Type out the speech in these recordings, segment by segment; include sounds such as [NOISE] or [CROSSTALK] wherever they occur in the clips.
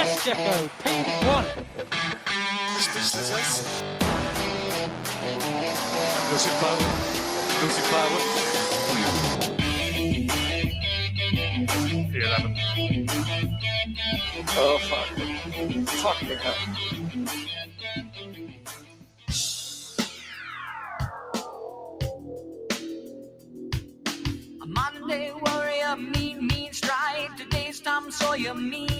Mystico pink one. Lucy Power. Lucy Power. P11. Oh, fuck. Fuck me up. Monday warrior, mean, mean strike. Today's Tom Sawyer, mean.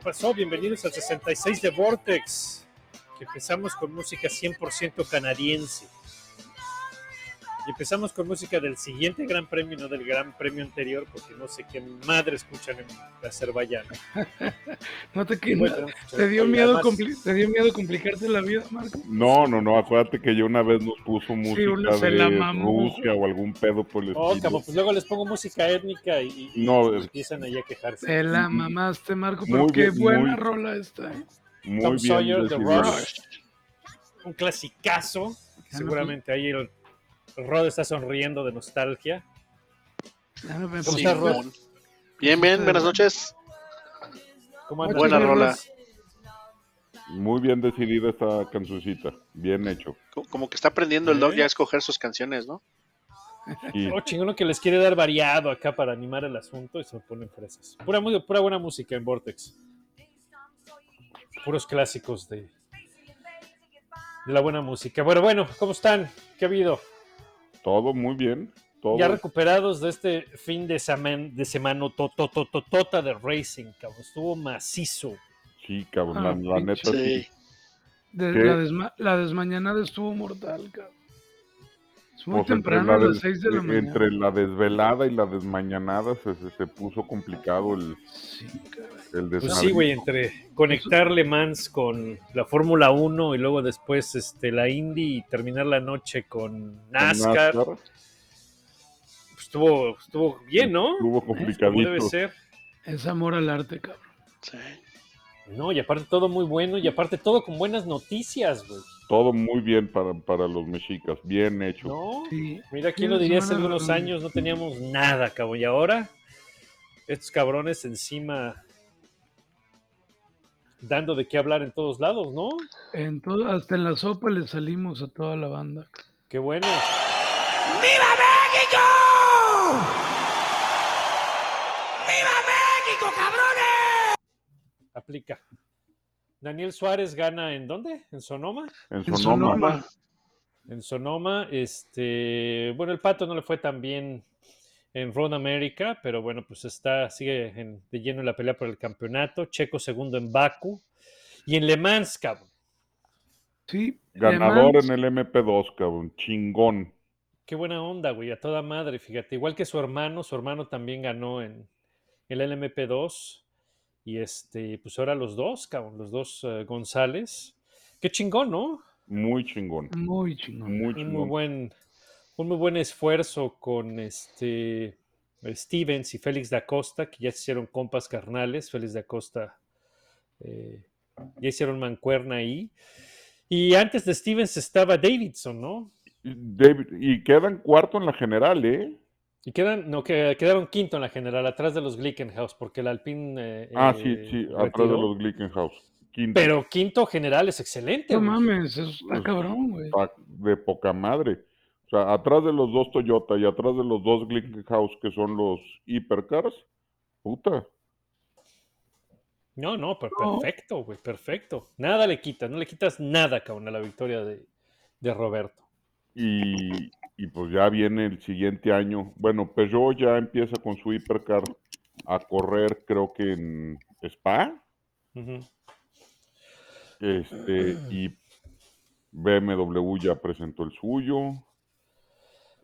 ¿Qué pasó? Bienvenidos al 66 de Vortex. Que empezamos con música 100% canadiense. Y empezamos con música del siguiente Gran Premio, no del Gran Premio anterior, porque no sé qué madre escuchan en Azerbaiyán. [LAUGHS] No te, que- Bueno, tenemos que escuchar- te, dio miedo ¿Te dio miedo complicarte la vida, Marco? No, no, no, acuérdate que yo una vez nos puso música uno se la de mamó. Rusia o algún pedo por el Oh, estilo. cabrón, pues luego les pongo música étnica y, y- No, y es- empiezan ahí a quejarse. Te la mamaste, Marco, pero Muy qué bien, buena muy- rola esta. ¿eh? Muy Tom bien Sawyer, The. Rush. Un clasicazo. Seguramente ahí el Rod está sonriendo de nostalgia. ¿Cómo estás, Rod? Bien, bien, buenas noches. ¿Cómo andas? Buena rola. Muy bien decidida esta cancioncita. Bien hecho. Co- Como que está aprendiendo el dog ¿Eh? ya a escoger sus canciones, ¿no? Oh, chingón que les quiere dar variado acá para animar el asunto y se ponen fresas. Pura, pura buena música en Vortex. Puros clásicos de, de la buena música. Bueno, bueno, ¿cómo están? ¿Qué ha habido? Todo muy bien. Todo. Ya recuperados de este fin de, seman- de semana totototota de racing, cabrón. Estuvo macizo. Sí, cabrón, Ah, la, la neta sí. Sí. de- la, desma- la desmañanada estuvo mortal, cabrón. Es muy Pues entre temprano, a la las des- 6 de la mañana. Entre la desvelada y la desmañanada se, se, se puso complicado el, Sí, cabrón. El Pues sí, güey, entre conectar Le Mans con la Fórmula 1 y luego después este, la Indy y terminar la noche con Con NASCAR. pues estuvo, estuvo bien, ¿no? Estuvo Como complicadito. debe ser. Es amor al arte, cabrón. sí. No, y aparte todo muy bueno y aparte todo con buenas noticias, güey. Todo muy bien para, para los mexicas. Bien hecho. ¿No? Sí. Mira, ¿quién Sí, lo diría hace algunos años? No teníamos nada, cabrón. Y ahora, estos cabrones encima dando de qué hablar en todos lados, ¿no? En todo, hasta en la sopa le salimos a toda la banda. Qué bueno. ¡Viva México! ¡Viva México, cabrones! Aplica. Daniel Suárez gana en dónde? ¿En Sonoma? En. Sonoma. En Sonoma, este, bueno, el Pato no le fue tan bien en Road America, pero bueno, pues está, sigue en- de lleno en la pelea por el campeonato. Checo segundo en Baku y en Le Mans, cabrón. Sí. Ganador en el MP2, cabrón. Chingón. Qué buena onda, güey, a toda madre, fíjate. Igual que su hermano, su hermano también ganó en el LMP2 y este, pues ahora los dos, cabrón, los dos eh, González. Qué chingón, ¿no? Muy chingón. Muy chingón. Muy un muy chingón. buen un muy buen esfuerzo con este Stevens y Félix da Costa que ya se hicieron compas carnales Félix da Costa eh, ya hicieron mancuerna ahí y antes de Stevens estaba Davidson no David, y quedan cuarto en la general, ¿eh? y quedan no que quedaron quinto en la general atrás de los Glickenhaus porque el Alpine eh, Ah, eh, sí, sí, atrás de los Glickenhaus. Quinto. pero quinto general es excelente No güey. mames, eso está Pues, cabrón, güey. De poca madre. O sea, atrás de los dos Toyota y atrás de los dos Glickenhaus que son los hipercars, puta. No, no, per- No. perfecto, güey, perfecto. Nada le quitas, no le quitas nada, cabrón, a la victoria de, de Roberto. Y, y pues ya viene el siguiente año. Bueno, Peugeot ya empieza con su hipercar a correr, creo que en Spa. Este, y BMW ya presentó el suyo.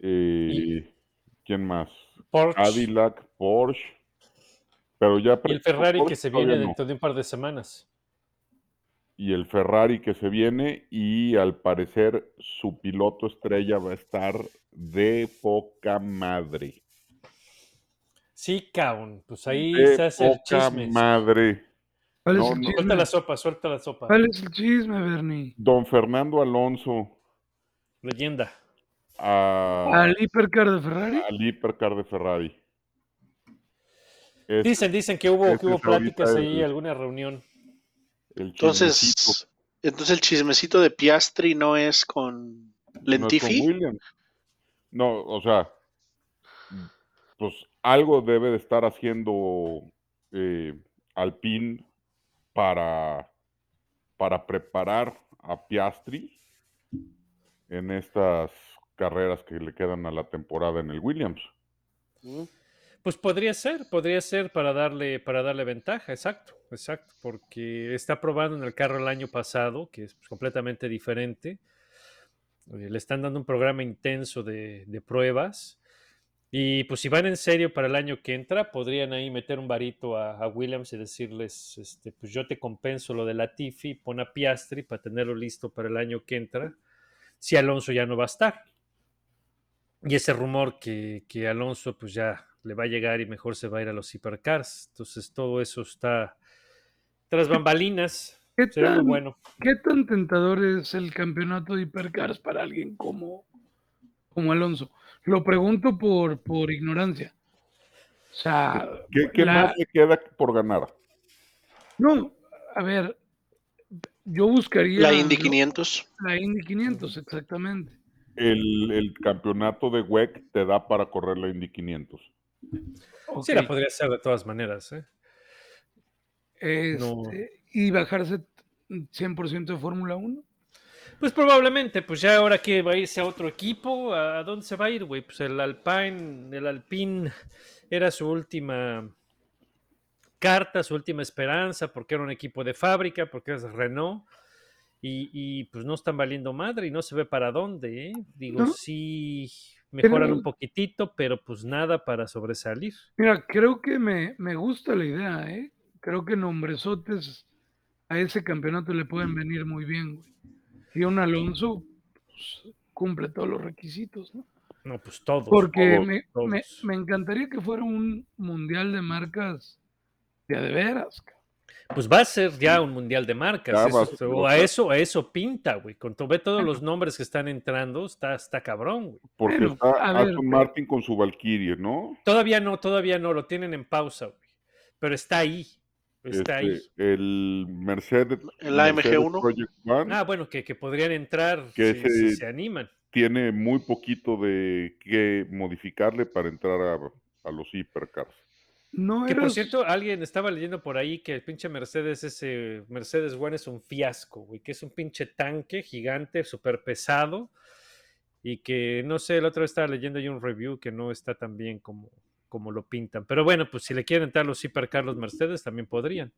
Eh, ¿Quién más? Porsche Cadillac, Porsche. Pero ya y el Ferrari Porsche, que se viene no. dentro de un par de semanas. Y el Ferrari que se viene. Y al parecer su piloto estrella va a estar de poca madre. Sí, cabrón. Pues ahí De se hace el poca chisme. madre. ¿Cuál es No, el no. chisme? Suelta la sopa, suelta la sopa. ¿Cuál es el chisme, Bernie? Don Fernando Alonso Leyenda. A, ¿Al hipercar de Ferrari? al hipercar de Ferrari. Es Dicen, dicen que hubo, que hubo pláticas ahí, el- alguna reunión. Entonces, entonces el chismecito de Piastri no es con no es con Lentifi. Williams. No, o sea, pues algo debe de estar haciendo eh, Alpine para, para preparar a Piastri en estas carreras que le quedan a la temporada en el Williams. Pues podría ser, podría ser para darle, para darle ventaja, exacto, exacto, porque está probando en el carro el año pasado, que es pues, completamente diferente. Eh, le están dando un programa intenso de, de pruebas. Y pues si van en serio para el año que entra, podrían ahí meter un varito a, a Williams y decirles, este, pues yo te compenso lo de la Tiffy, pon a Piastri para tenerlo listo para el año que entra, si Alonso ya no va a estar. Y ese rumor que, que Alonso pues ya le va a llegar y mejor se va a ir a los hipercars. Entonces todo eso está tras bambalinas. ¿Qué tan, bueno. ¿Qué tan tentador es el campeonato de hipercars para alguien como, como Alonso? Lo pregunto por, por ignorancia. O sea, ¿Qué, qué la- más le queda por ganar? no, a ver, yo buscaría La Indy lo- 500. la Indy 500, exactamente. El, el campeonato de WEC te da para correr la Indy 500. Sí, la podría hacer de todas maneras. ¿eh? No. Este, Y bajarse 100% de Fórmula 1. Pues probablemente, pues ya ahora que va a irse a otro equipo, ¿a dónde se va a ir, güey? Pues el Alpine, el Alpine era su última carta, su última esperanza, porque era un equipo de fábrica, porque es Renault, y, y, pues no están valiendo madre y no se ve para dónde, ¿eh? Digo, ¿No? sí mejoran Pero- un poquitito, pero pues nada para sobresalir. Mira, creo que me, me gusta la idea, ¿eh? Creo que nombresotes a ese campeonato le pueden venir muy bien, güey. Y un Alonso pues, cumple todos los requisitos, ¿no? No, pues todos. Porque todos, me, todos. me- me encantaría que fuera un mundial de marcas de de veras. Pues va a ser ya un mundial de marcas. Ya eso a ser o a eso, a eso pinta, güey. Con to- ve todos los nombres que están entrando, está, está cabrón, güey. Porque Bueno, está a ver, Aston Martin con su Valkyrie, ¿no? Todavía no, todavía no, lo tienen en pausa, güey. Pero está ahí. Está ahí. Este, el Mercedes. El Mercedes AMG1. Project One Ah, bueno, que, que podrían entrar Que si, se animan. tiene muy poquito de que modificarle para entrar a, a los hipercars. No Que por cierto, alguien estaba leyendo por ahí que el pinche Mercedes, ese Mercedes One es un fiasco, güey, que es un pinche tanque gigante, súper pesado, y que no sé, la otra vez estaba leyendo yo un review que no está tan bien como, como lo pintan. Pero bueno, pues si le quieren entrar los hipercars los Mercedes, también podrían.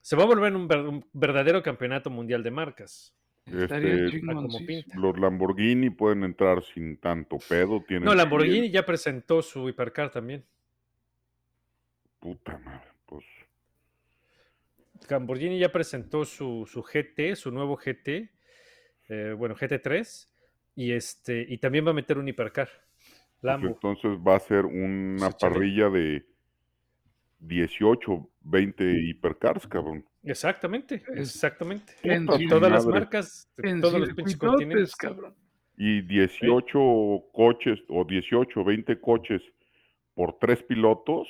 Se va a volver un, ver- un verdadero campeonato mundial de marcas. estaría Este, como pinta. Los Lamborghini pueden entrar sin tanto pedo. Tienen No, Lamborghini ya presentó su hipercar también. Puta madre, pues. Lamborghini ya presentó su, su GT, su nuevo GT, eh, bueno, GT3, y este, y también va a meter un hipercar. pues entonces va a ser una parrilla de 18, 20 hipercars, cabrón. Exactamente, exactamente. en Todas las marcas, En todos los pinches continentes. cabrón. Y 18 coches o 18, 20 coches por tres pilotos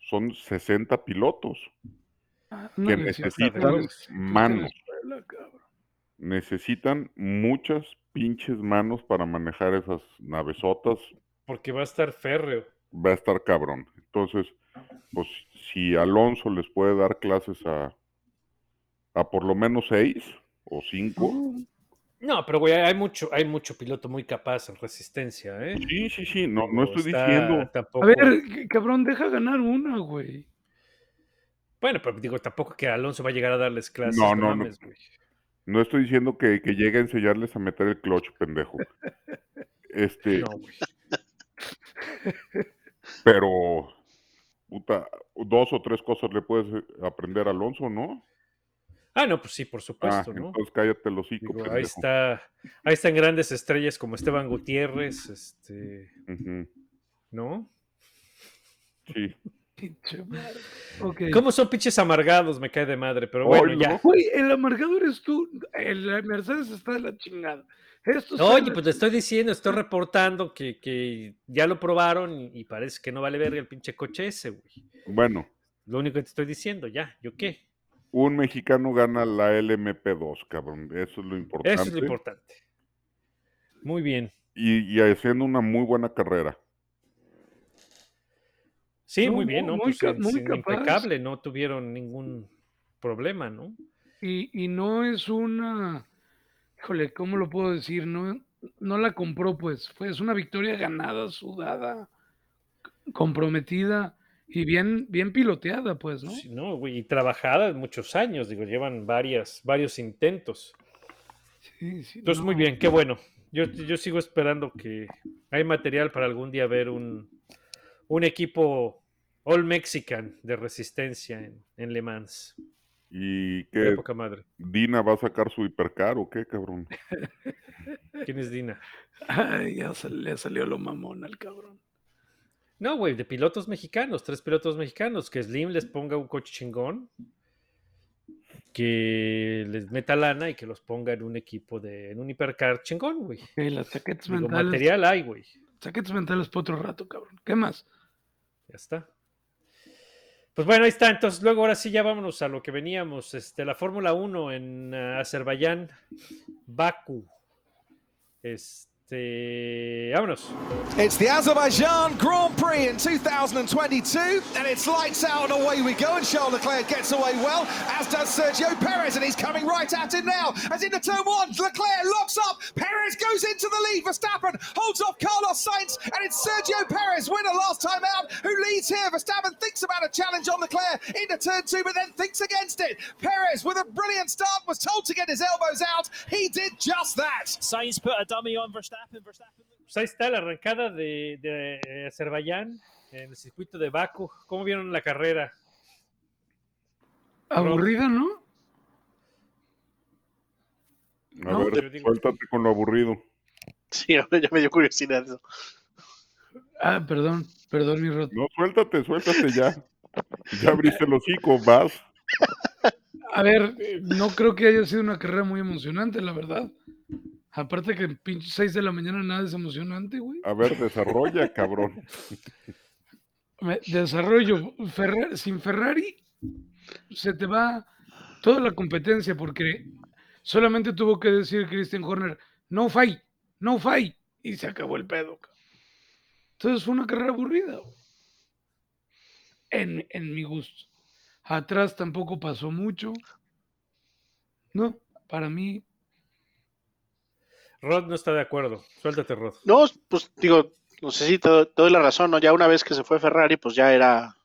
son 60 pilotos Ah, que necesitan manos. Necesitan muchas pinches manos para manejar esas navesotas. Porque va a estar férreo. Va a estar cabrón. Entonces, pues si Alonso les puede dar clases a, a por lo menos seis o cinco. No, pero güey, hay mucho, hay mucho piloto muy capaz en resistencia, ¿eh? Sí, sí, sí. No, no estoy está diciendo. tampoco- A ver, cabrón, deja ganar una, güey. Bueno, pero digo, tampoco que Alonso va a llegar a darles clases. No, no, no. mames, güey. No estoy diciendo que, que llegue a enseñarles a meter el clutch, pendejo. Este, No, güey. [LAUGHS] pero puta, dos o tres cosas le puedes eh, aprender a Alonso, ¿no? Ah, no, pues sí, por Ah, supuesto, ¿no? entonces cállate los hocico, Digo, ahí está, ahí están grandes estrellas como Esteban Gutiérrez, este. ¿no? Sí. [LAUGHS] Pinche madre. Ok. ¿Cómo son pinches amargados? Me cae de madre, pero bueno, no. ya. Güey, el amargado eres tú. El Mercedes está de la chingada. Esto Oye, la pues te estoy diciendo, estoy reportando que, que ya lo probaron y, y parece que no vale verga el pinche coche ese, güey. Bueno, Lo único que te estoy diciendo, ya, ¿yo qué? Un mexicano gana la LMP2, cabrón. Eso es lo importante. Eso es lo importante. Muy bien. Y, y haciendo una muy buena carrera. Sí, No, muy bien, ¿no? muy Pues, muy capaz. impecable, no tuvieron ningún problema, ¿no? Y, y no es una. Híjole, ¿cómo lo puedo decir? No, no la compró, pues. Fue, es una victoria ganada, sudada, comprometida y bien, bien piloteada, pues, ¿no? Sí, no, güey, y trabajada muchos años, digo, llevan varias, varios intentos. Sí, sí, Entonces, muy bien, qué bueno. Yo, yo sigo esperando que hay material para algún día ver un, un equipo All Mexican de resistencia en, en Le Mans. ¿Y Qué que poca madre. Dina va a sacar su hipercar o qué, cabrón? ¿Quién es Dina? [LAUGHS] Ay, ya se le salió lo mamón al cabrón. No, güey, de pilotos mexicanos, tres pilotos mexicanos, que Slim les ponga un coche chingón, que les meta lana y que los ponga en un equipo de, en un hipercar chingón, güey. Ok, las chaquetas Digo, mentales. material hay, güey. Chaquetas mentales para otro rato, cabrón. ¿Qué más? Ya está. Pues bueno, ahí está. Entonces, luego ahora sí ya vámonos a lo que veníamos. Este, la Fórmula 1 en uh, Azerbaiyán, Baku. Este, vámonos. It's the Azerbaijan Grand Prix in 2022, and it's lights out and away we go. And Charles Leclerc gets away well, as does Sergio Perez, and he's coming right at him now. As into turn one, Leclerc locks up. Perez goes into the lead. Verstappen holds off Carlos Sainz, and it's Sergio Perez, winner last time out, who leads here. Verstappen thinks about a challenge on Leclerc into turn two, but then thinks against it. Perez, with a brilliant start, was told to get his elbows out. He did just that. Sainz put a dummy on Verstappen. Pues ahí está la arrancada de, de, eh, Azerbaiyán en el circuito de Baku. ¿Cómo vieron la carrera? Aburrida, ¿no? A No, ver, digo- suéltate con lo aburrido. Sí, [LAUGHS] ahora ya me dio curiosidad eso. Ah, perdón, perdón, mi rot. No, suéltate, suéltate ya. Ya abriste el hocico, vas. A ver, no creo que haya sido una carrera muy emocionante, la verdad. Aparte que en pinche 6 de la mañana nada es emocionante, güey. A ver, desarrolla, cabrón. [LAUGHS] Me- Desarrollo. Ferra- sin Ferrari se te va toda la competencia porque solamente tuvo que decir Christian Horner, no fight, no fight, y se acabó el pedo. Entonces fue una carrera aburrida. güey. En, en mi gusto. Atrás tampoco pasó mucho. No, para mí, Rod no está de acuerdo. Suéltate, Rod. No, pues digo, no sé si te, doy- te doy la razón, ¿no? Ya una vez que se fue Ferrari, pues ya era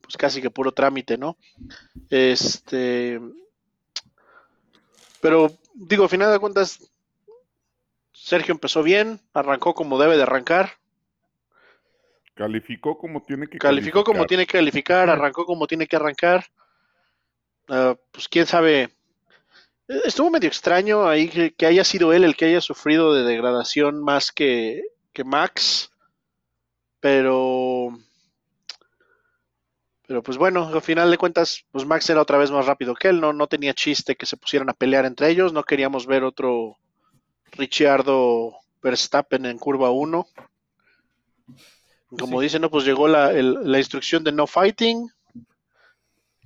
pues casi que puro trámite, ¿no? Este, pero digo, a final de cuentas, Sergio empezó bien, arrancó como debe de arrancar, Calificó como tiene que calificó como calificar. tiene que calificar, arrancó como tiene que arrancar. Ah, pues quién sabe. Estuvo medio extraño ahí que, que haya sido él el que haya sufrido de degradación más que, que Max. Pero. Pero pues bueno, al final de cuentas, pues Max era otra vez más rápido que él, no, no tenía chiste que se pusieran a pelear entre ellos, no queríamos ver otro Ricciardo Verstappen en curva 1. Como Sí. dicen, no, pues llegó la, el- la instrucción de no fighting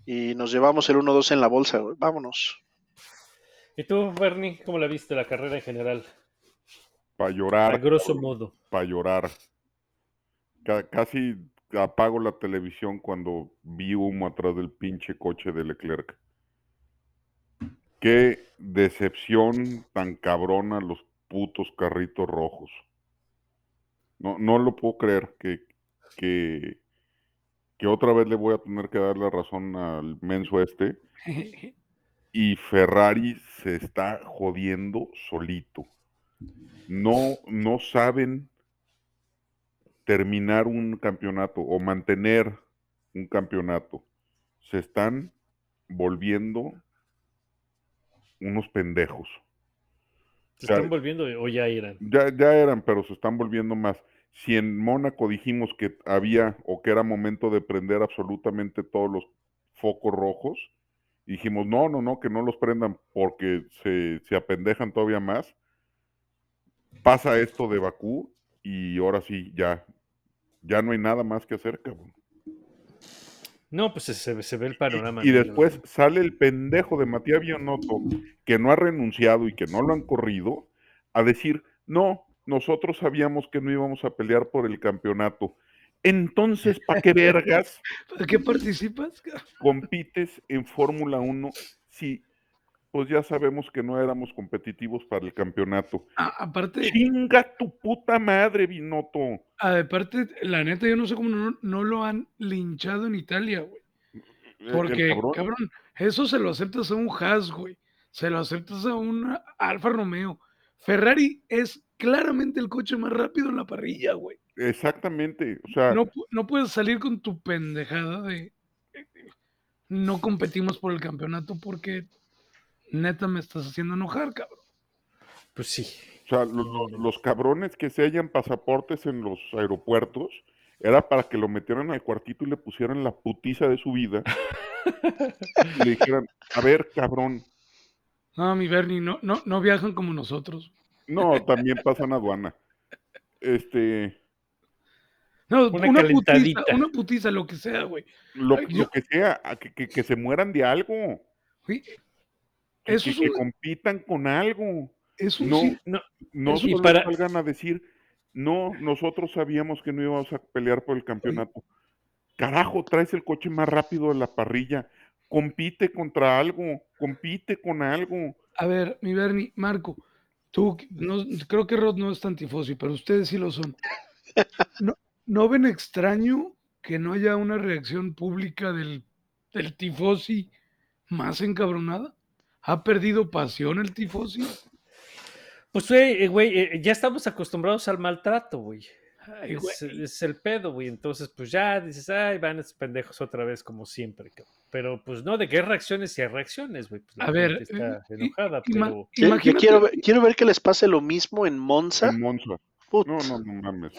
y nos llevamos el 1-2 en la bolsa. Vámonos. ¿Y tú, Bernie, cómo la viste la carrera en general? Para A llorar, grosso modo. para llorar. Ca- casi apago la televisión cuando vi humo atrás del pinche coche de Leclerc. Qué decepción tan cabrona los putos carritos rojos. No, no lo puedo creer que, que, que otra vez le voy a tener que dar la razón al menso este. [LAUGHS] Y Ferrari se está jodiendo solito. No, no saben terminar un campeonato o mantener un campeonato. Se están volviendo unos pendejos. ¿Se Ya- están volviendo o ya eran? Ya, ya eran, pero se están volviendo más. si en Mónaco dijimos que había o que era momento de prender absolutamente todos los focos rojos, dijimos, no, no, no, que no los prendan porque se, se apendejan todavía más. Pasa esto de Bakú y ahora sí, ya, ya no hay nada más que hacer, cabrón. No, pues se, se- ve el panorama. Y después ¿no? sale el pendejo de Matías Bionotto, que no ha renunciado y que no lo han corrido, a decir, no, nosotros sabíamos que no íbamos a pelear por el campeonato. Entonces, ¿para qué [LAUGHS] vergas ¿Para qué participas? compites en Fórmula 1 si pues ya sabemos que no éramos competitivos para el campeonato? Aparte, Chinga tu puta madre, Binotto. aparte, la neta, yo no sé cómo no, no lo han linchado en Italia, güey. El Porque, cabrón- cabrón, eso se lo aceptas a un Haas, güey. Se lo aceptas a un Alfa Romeo. Ferrari es claramente el coche más rápido en la parrilla, güey. Exactamente, o sea, No, no puedes salir con tu pendejada de no competimos por el campeonato porque neta me estás haciendo enojar, cabrón. Pues sí. O sea, lo- lo- los cabrones que se hallan pasaportes en los aeropuertos era para que lo metieran al cuartito y le pusieran la putiza de su vida. y le dijeran, a ver, cabrón, No, mi Bernie, no, no, no viajan como nosotros. no, también pasan aduana. Este, No, Una una, putiza, una putiza, lo que sea, güey. lo, Ay, lo yo- que sea, que, que- que se mueran de algo, que, Eso que- es que compitan con algo. Es un No, sí- No, No Eso- y solo para- salgan a decir, no, nosotros sabíamos que no íbamos a pelear por el campeonato. Carajo, traes el coche más rápido de la parrilla. Compite contra algo, compite con algo. A ver, mi Bernie, Marco, tú, no, creo que Rod no es tan tifosi, pero ustedes sí lo son. [LAUGHS] ¿No, ¿no ven extraño que no haya una reacción pública del, del tifosi más encabronada? ¿Ha perdido pasión el tifosi? Pues, güey, eh, güey, eh, ya estamos acostumbrados al maltrato, güey. Ay. Es, es el pedo, güey. Entonces, pues ya dices, ay, van estos pendejos otra vez, como siempre. cabrón". Pero, pues no, de qué reacciones y hay reacciones, güey. Pues, la A ver, gente está eh, enojada, pero. Yo Imagínate- quiero, ver- quiero ver que les pase lo mismo en Monza. En Monza. Put, No, no, no mames.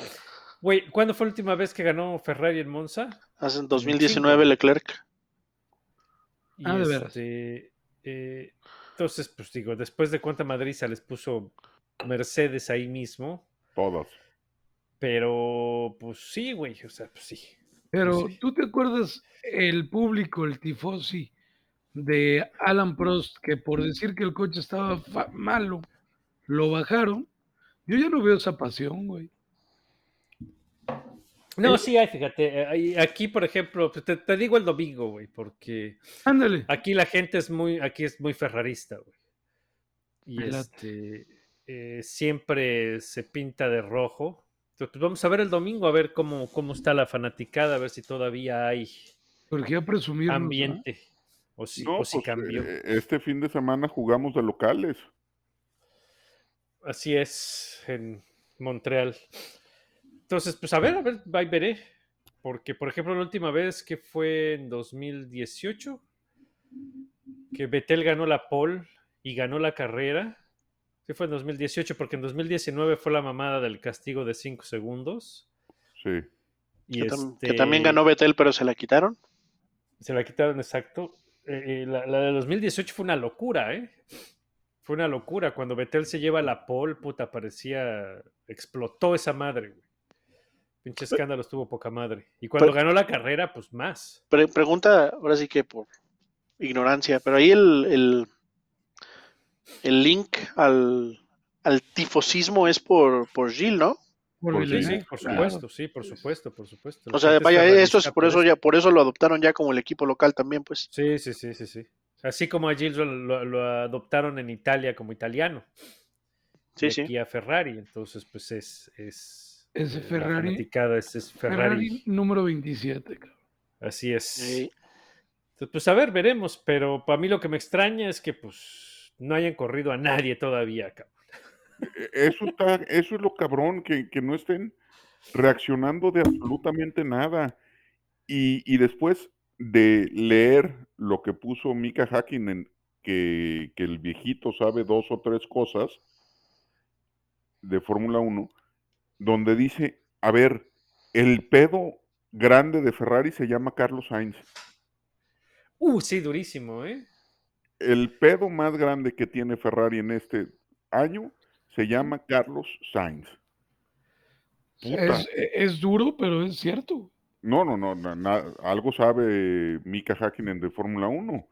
Güey, ¿cuándo fue la última vez que ganó Ferrari en Monza? Hace en 2019 Leclerc. Y Ah, de veras. este, eh, entonces, pues digo, después de cuánta madriza les puso Mercedes ahí mismo, Todas. pero pues sí, güey, o sea, pues sí. Pero sí. tú te acuerdas el público, el tifosi de Alan Prost, que por decir que el coche estaba malo, lo bajaron. Yo ya no veo esa pasión, güey. No, sí hay, fíjate, eh, aquí, por ejemplo, pues, te, te digo el domingo, güey, porque Ándale. aquí la gente es muy, aquí es muy ferrarista, güey. Y este, eh, siempre se pinta de rojo. Entonces, pues vamos a ver el domingo, a ver cómo, cómo está la fanaticada, a ver si todavía hay Porque presumir. ambiente. O si, No, o si pues, cambió. eh, este fin de semana jugamos de locales. Así es, en Montreal. Entonces, pues a ver, a ver, ahí veré. Porque, por ejemplo, la última vez que fue en 2018, que Betel ganó la pole y ganó la carrera. Sí fue en 2018, porque en 2019 fue la mamada del castigo de 5 segundos. Sí. Y Que, tam- que este, también ganó Betel, pero se la quitaron. Se la quitaron exacto. Eh, eh, la, la de 2018 fue una locura, ¿eh? Fue una locura. Cuando Betel se lleva la pole, puta, parecía. Explotó esa madre, güey. Pinche escándalo estuvo poca madre. Y cuando Pero- ganó la carrera, pues más. Pre- pregunta, ahora sí que por ignorancia, pero ahí el, el, el link al, al tifosismo es por, por Gilles, ¿no? Por Por sí, por claro. supuesto, sí, por supuesto, por supuesto. La O sea, vaya, eso es por eso ya, por eso lo adoptaron ya como el equipo local también, pues. Sí, sí, sí, sí, sí. Así como a Gilles lo, lo- lo adoptaron en Italia como italiano. Sí, y sí. aquí a Ferrari. Entonces, pues es. es Ese eh, la Ferrari- es, es Ferrari. Ferrari número 27. cabrón. Así es. Sí. Entonces, pues a ver, veremos, pero para mí lo que me extraña es que pues no hayan corrido a nadie todavía, cabrón. E- Eso, está, eso es lo cabrón, que, que no estén reaccionando de absolutamente nada. Y, y después de leer lo que puso Mika Hakkinen, que, que el viejito sabe dos o tres cosas de Fórmula 1, donde dice A ver, el pedo grande de Ferrari se llama Carlos Sainz. Uh, sí, durísimo, ¿eh? El pedo más grande que tiene Ferrari en este año se llama Carlos Sainz. Puta. Es, es duro, pero es cierto. No, no, no, na- na- algo sabe Mika Hakkinen de Fórmula 1.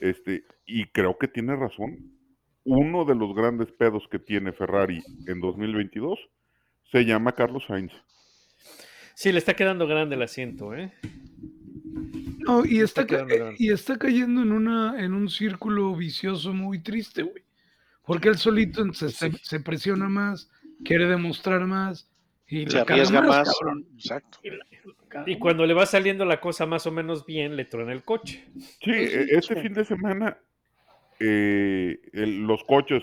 Este, y creo que tiene razón. Uno de los grandes pedos que tiene Ferrari en 2022 se llama Carlos Sainz. Sí, le está quedando grande el asiento, ¿eh? No, y está está, ca- quedando grande. y está cayendo en una en un círculo vicioso muy triste, güey. Porque él solito se, se- Sí. se presiona más, quiere demostrar más y Se arriesga más. cabrón. Exacto. Y cuando le va saliendo la cosa más o menos bien, le truena el coche. Sí, e- este fin de semana eh, el- los coches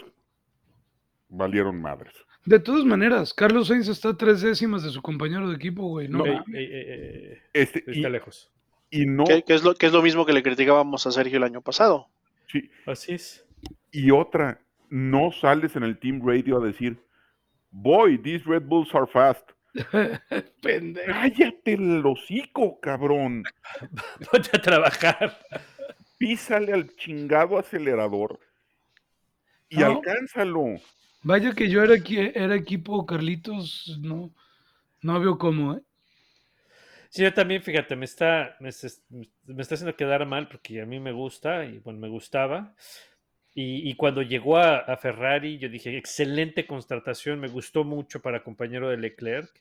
valieron madres. De todas maneras, Carlos Sainz está a tres décimas de su compañero de equipo, güey. No. Ey, ey, ey, Este, y, está lejos. y no, Que, que es lo, que es lo mismo que le criticábamos a Sergio el año pasado. sí, Así es. y otra, no sales en el team radio a decir, boy, these Red Bulls are fast. [LAUGHS] Pendejo. Cállate el hocico, cabrón. [LAUGHS] Ponte a trabajar. Písale al chingado acelerador y No. alcánzalo. Vaya que yo era, era equipo Carlitos, no, no veo cómo, ¿eh? Sí, yo también, fíjate, me está, me, me haciendo quedar mal porque a mí me gusta y bueno, me gustaba. Y, y cuando llegó a, Ferrari, yo dije, excelente contratación, me gustó mucho para compañero de Leclerc.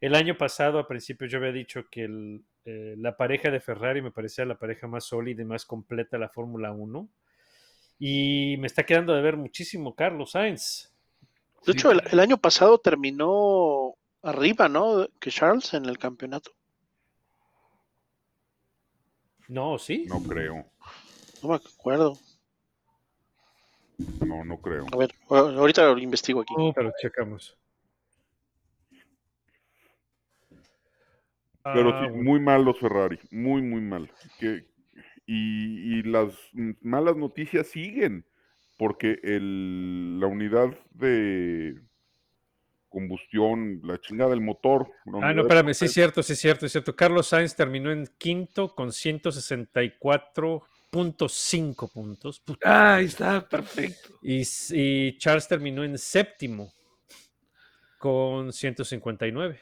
El año pasado, a principios, yo había dicho que eh, la pareja de Ferrari me parecía la pareja más sólida y más completa de la Fórmula 1. Y me está quedando de ver muchísimo Carlos Sainz. De hecho, el, el año pasado terminó arriba, ¿no? Que Charles en el campeonato. No, sí. No creo, No me acuerdo. no, no creo. A ver, ahorita lo investigo aquí. Oh, Pero checamos. Pero Ah, sí, bueno. muy mal los Ferrari, muy, muy mal. Que, y, y las malas noticias siguen, porque el, la unidad de combustión, la chingada del motor. Ah, no, espérame, sí es cierto, sí es cierto, es cierto. Carlos Sainz terminó en quinto con 164.5 puntos. Puta. Ah, ahí está, perfecto. Y, y Charles terminó en séptimo con 159.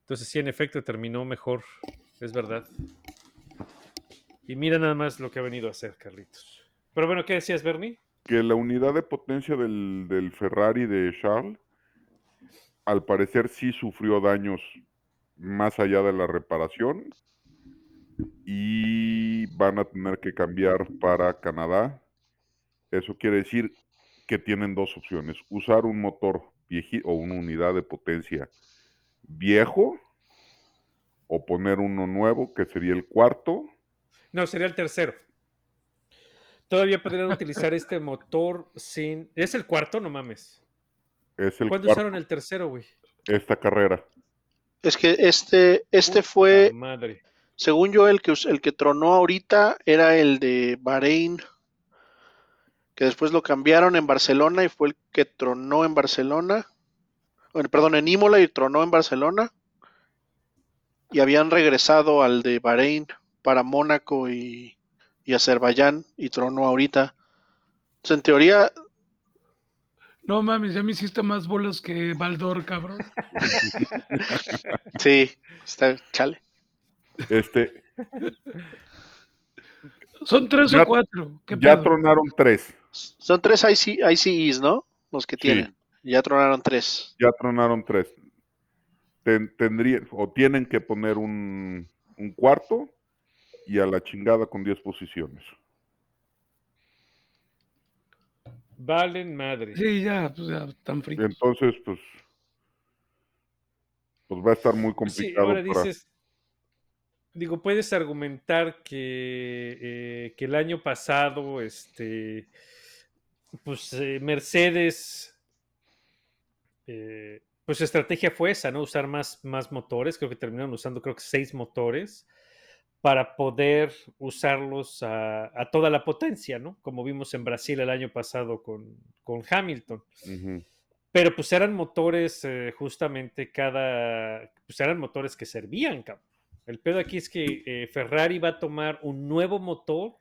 Entonces sí, en efecto, terminó mejor, es verdad. Y mira nada más lo que ha venido a hacer, Carlitos. Pero bueno, ¿qué decías, Bernie? que la unidad de potencia del, del Ferrari de Charles, al parecer sí sufrió daños más allá de la reparación y van a tener que cambiar para Canadá. Eso quiere decir que tienen dos opciones, usar un motor viejito o una unidad de potencia viejo o poner uno nuevo, que sería el cuarto. No, sería el tercero. Todavía podrían utilizar este motor sin... ¿Es el cuarto? No mames. Es el ¿Cuándo cuarto, usaron el tercero, güey? esta carrera. Es que este, este Puta fue, Madre. según yo, el que, el que tronó ahorita era el de Bahrein, que después lo cambiaron en Barcelona y fue el que tronó en Barcelona. Bueno, perdón, en Imola y tronó en Barcelona. Y habían regresado al de Bahrein para Mónaco y, y Azerbaiyán y tronó ahorita. Entonces, en teoría, No mames, ya me hiciste más bolas que Baldor, cabrón. [LAUGHS] sí, está chale. Este, Son tres Ya- o cuatro. ¿Qué ya pedo? tronaron tres. Son tres IC, ICEs, ¿no? Los que Sí. tienen. Ya tronaron tres. Ya tronaron tres. Ten- tendrían o tienen que poner un, un cuarto y a la chingada con 10 posiciones. Valen madre. Sí, ya, pues ya, tan fritos. Entonces, pues, pues va a estar muy Sí, complicado. ahora para- dices, digo, puedes argumentar que, eh, que el año pasado, este, pues eh, Mercedes, eh, pues su estrategia fue esa, ¿no? Usar más, más motores, creo que terminaron usando, creo que seis motores, para poder usarlos a, a toda la potencia, ¿no? Como vimos en Brasil el año pasado con, con Hamilton. Pero pues eran motores eh, justamente cada, pues eran motores que servían, cabrón. El pedo aquí es que eh, Ferrari va a tomar un nuevo motor,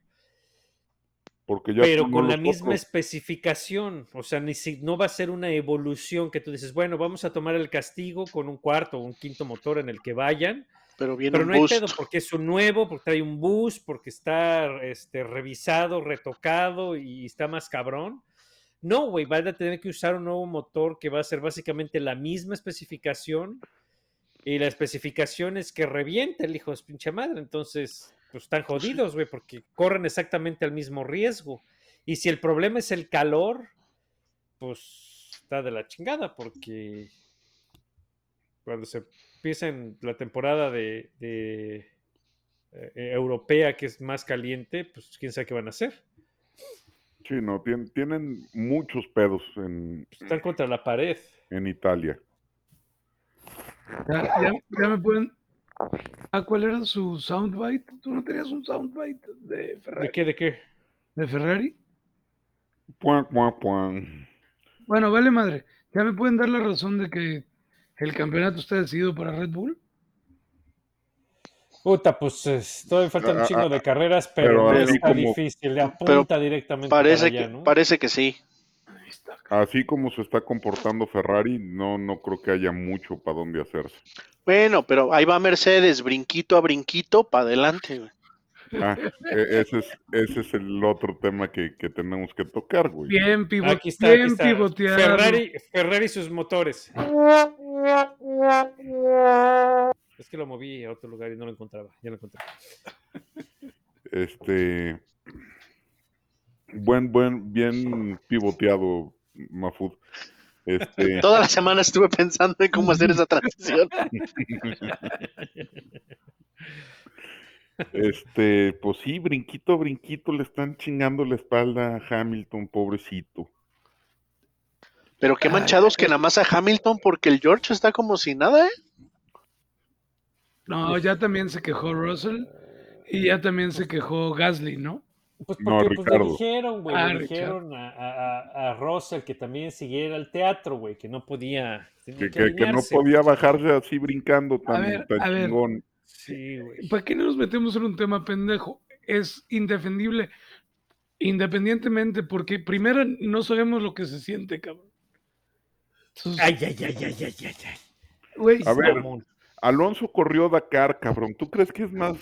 Porque ya pero con la misma especificación. O sea, ni si, no va a ser una evolución que tú dices, bueno, vamos a tomar el castigo con un cuarto o un quinto motor en el que vayan. Pero viene Pero un no hay boost. pedo porque es un nuevo, porque trae un boost, porque está este, revisado, retocado y está más cabrón. No, güey, van a tener que usar un nuevo motor que va a ser básicamente la misma especificación. Y la especificación es que revienta el hijo de su pinche madre. Entonces, pues están jodidos, güey, porque corren exactamente al mismo riesgo. Y si el problema es el calor, pues está de la chingada, porque cuando se empieza en la temporada de, de, eh, europea, que es más caliente, pues quién sabe qué van a hacer. Sí, no, tien- tienen muchos pedos en, Están contra la pared. en Italia. Ya, ya- ya me pueden. Ah, ¿cuál era su soundbite? ¿Tú no tenías un soundbite de Ferrari? ¿De qué? ¿De qué? ¿De Ferrari? Puan, puan, puan. Bueno, vale madre. ¿Ya me pueden dar la razón de que el campeonato está decidido para Red Bull? Puta, pues es- todavía faltan un Ah, chingo ah, de carreras, pero pero, está como- difícil. Le apunta directamente Parece para allá, que, ¿no? parece que sí. Así como se está comportando Ferrari, no, no creo que haya mucho para dónde hacerse. Bueno, pero ahí va Mercedes, brinquito a brinquito, para adelante. güey. Ah, e- ese, es, ese es el otro tema que, que tenemos que tocar, güey. Bien, pivo- Aquí está, aquí bien está. pivoteado. Ferrari, Ferrari y sus motores. [LAUGHS] Es que lo moví a otro lugar y no lo encontraba. Ya lo encontré. Este. Buen, buen, bien pivoteado, Mafud. Este, [LAUGHS] Toda la semana estuve pensando en cómo hacer esa transición. [LAUGHS] este, pues sí, brinquito a brinquito le están chingando la espalda a Hamilton, pobrecito. Pero qué manchados que nada más a Hamilton porque el George está como si nada, ¿eh? No, ya también se quejó Russell y ya también se quejó Gasly, ¿no? Pues No, porque pues, le dijeron, güey, Ah, le dijeron a, a, a- Russell que también siguiera el teatro, güey, que no podía. tenía Que, que- que no podía bajarse así brincando tan, ver, tan a ver. chingón. Sí, güey. ¿Para qué nos metemos en un tema pendejo? Es indefendible, independientemente, porque primero no sabemos lo que se siente, cabrón. Entonces, Ay, ay, ay, ay, ay, ay, ay. güey, A ver, Mamón. Alonso corrió Dakar, cabrón. ¿Tú crees que es más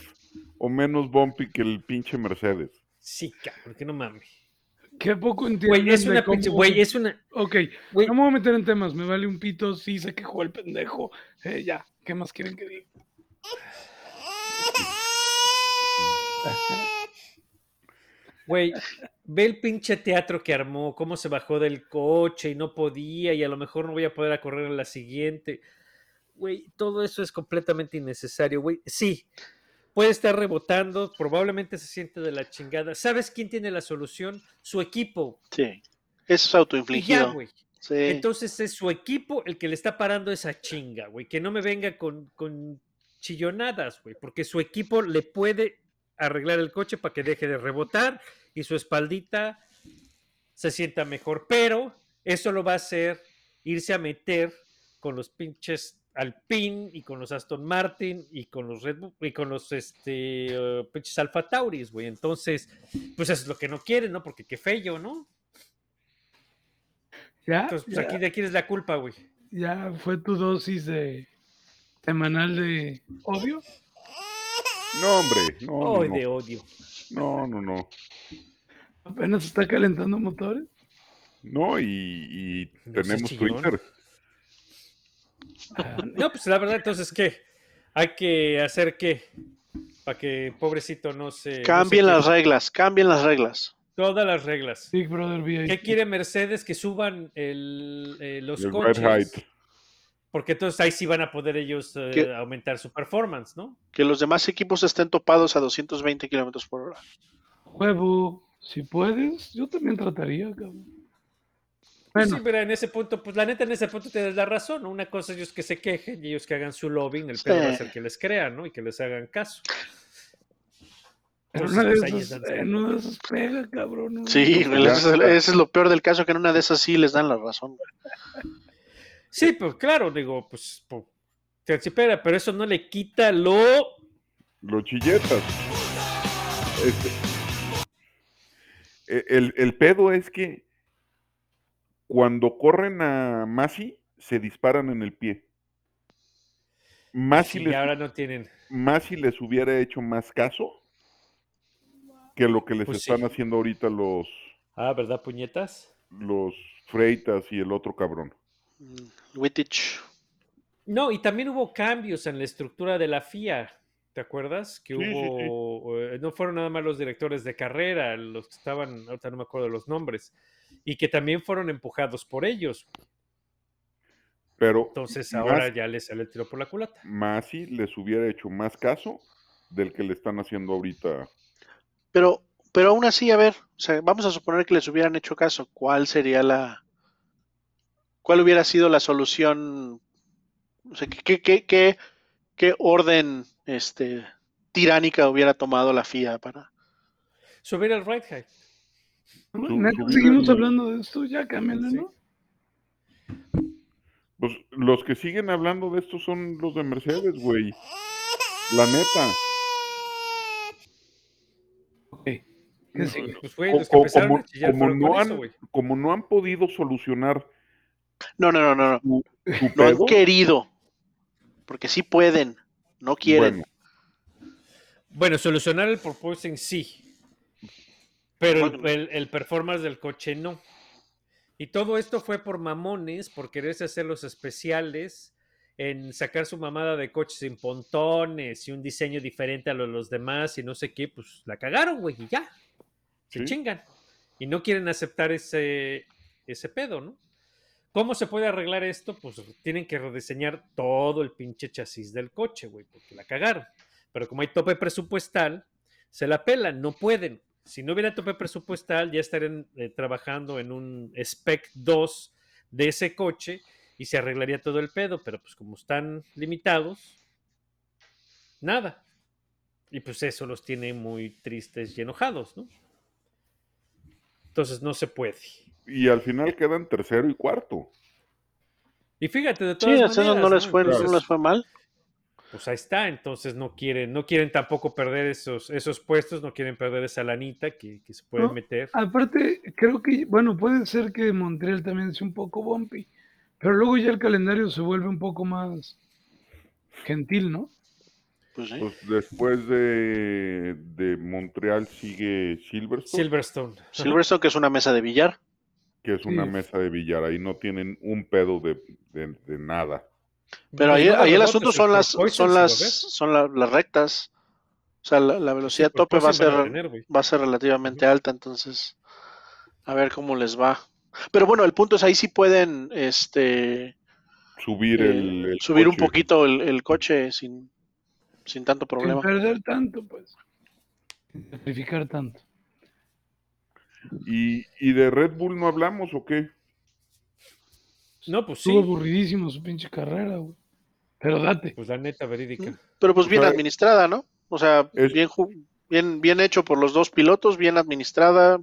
o menos bumpy que el pinche Mercedes? Sí, cabrón, que no mames. qué poco entienden Güey, es de una pinche, güey, es una. Ok, Güey, no me voy a meter en temas, me vale un pito, sí se quejó el pendejo. Eh, ya, ¿qué más quieren que diga? [LAUGHS] Güey, ve el pinche teatro que armó, cómo se bajó del coche y no podía y a lo mejor no voy a poder a correr en la siguiente. Güey, todo eso es completamente innecesario, güey. Sí, puede estar rebotando, probablemente se siente de la chingada. ¿Sabes quién tiene la solución? Su equipo. Sí. Eso es Y ya, autoinfligido. güey. Sí. Entonces es su equipo el que le está parando esa chinga, güey. Que no me venga con, con chillonadas, güey. Porque su equipo le puede arreglar el coche para que deje de rebotar y su espaldita se sienta mejor. Pero eso lo va a hacer irse a meter con los pinches Alpine y con los Aston Martin y con los Red Bull y con los este, eh, pinches Alfa Tauris, güey. Entonces, pues eso es lo que no quieren, ¿no? Porque qué feo, ¿no? Ya, Entonces, pues ya, aquí de quién es la culpa, güey. ya fue tu dosis de semanal de odio. No, hombre, no, Ay, no, de no, odio. no, no, no. Apenas está calentando motores. No, y, tenemos. Twitter. [LAUGHS] No, pues la verdad, entonces, ¿qué? Hay que hacer qué? Para que pobrecito no se. no se Cambien las reglas, cambien las reglas. Todas las reglas. Big Brother VIP. ¿Qué quiere Mercedes? Que suban el, eh, los El red coches. height. Porque entonces ahí sí van a poder ellos eh, aumentar su performance, ¿no? Que los demás equipos estén topados a 220 kilómetros por hora. Huevo, si puedes, yo también trataría, cabrón. Bueno, Sí, pero en ese punto, pues la neta, en ese punto tienes la razón, ¿no? Una cosa es ellos que se quejen y ellos que hagan su lobbying, el pedo va a Sí. ser que les crean, ¿no? Y que les hagan caso. En una de pues, esas, en una de esas pega, cabrón. ¿no? Sí, ese es lo peor del caso, que en una de esas sí les dan la razón. Sí, pues claro, digo, pues, po- tercipera, pero eso no le quita lo. Los chilletas. Este, e- el, el pedo es que cuando corren a Masi, se disparan en el pie. Masi Sí, les, ahora no tienen. Masi les hubiera hecho más caso que lo que les Pues sí. están haciendo ahorita los, Ah, ¿verdad, puñetas? los Freitas y el otro cabrón. Mm, Wittich. No, y también hubo cambios en la estructura de la FIA. ¿Te acuerdas? Que Sí, sí, sí. hubo. eh, No fueron nada más los directores de carrera, los que estaban, ahorita no me acuerdo los nombres, y que también fueron empujados por ellos. Pero Entonces Más- ahora ya les sale el tiro por la culata. Masi les hubiera hecho más caso del que le están haciendo ahorita. Pero, pero aún así, a ver, o sea, vamos a suponer que les hubieran hecho caso. ¿Cuál sería la. ¿Cuál hubiera sido la solución? O sea, ¿qué, qué, qué, qué, orden este, tiránica hubiera tomado la FIA para. Subir el right high. Seguimos hablando de esto, ya cámbiala, Sí. ¿no? Pues los que siguen hablando de esto son los de Mercedes, güey. La neta. Pues, güey, los que a no eso, han, como no han podido solucionar No, no, no, no, no. No han querido. Porque sí pueden, no quieren. bueno, Bueno, solucionar el porpoising sí. Pero el, el- el performance del coche no. Y todo esto fue por mamones, por quererse hacer los especiales, en sacar su mamada de coches sin pontones y un diseño diferente a lo de los demás y no sé qué, pues la cagaron, güey, y ya. Se Sí. chingan. Y no quieren aceptar ese, ese pedo, ¿no? ¿Cómo se puede arreglar esto? Pues tienen que rediseñar todo el pinche chasis del coche, güey, porque la cagaron. Pero como hay tope presupuestal, se la pelan, no pueden. Si no hubiera tope presupuestal, ya estarían eh, trabajando en un Spec 2 de ese coche y se arreglaría todo el pedo, pero pues como están limitados, nada. Y pues eso los tiene muy tristes y enojados, ¿no? Entonces no se puede. Y al final quedan tercero y cuarto. Y fíjate, de Sí, todas esos maneras, no les fue, no les fue mal. pues ahí está, entonces no quieren, no quieren tampoco perder esos, esos puestos, no quieren perder esa lanita que, que se puede No, meter. Aparte, creo que, bueno, puede ser que Montreal también sea un poco bumpy, pero luego ya el calendario se vuelve un poco más gentil, ¿no? Pues, sí. Pues después de, de Montreal sigue Silverstone, Silverstone. Silverstone, que es una mesa de billar. Que es una Sí. mesa de billar. Ahí no tienen un pedo de, de- de nada. Pero Pues ahí, ahí el asunto son las, son las, son la- las rectas. O sea, la, la velocidad Sí, tope va a ser, tener, va a ser relativamente alta, entonces a ver cómo les va. Pero bueno, el punto es ahí sí pueden este Subir eh, el, el subir un poquito el, el coche sin, sin tanto Sin problema. perder tanto, pues. Sin sacrificar tanto. ¿Y, ¿Y de Red Bull no hablamos o qué? No, pues sí. Estuvo aburridísimo su pinche carrera, güey. Pero date. Pues la neta verídica. Pero pues O bien sea, administrada, ¿no? O sea, es- bien, bien, bien hecho por los dos pilotos, bien administrada.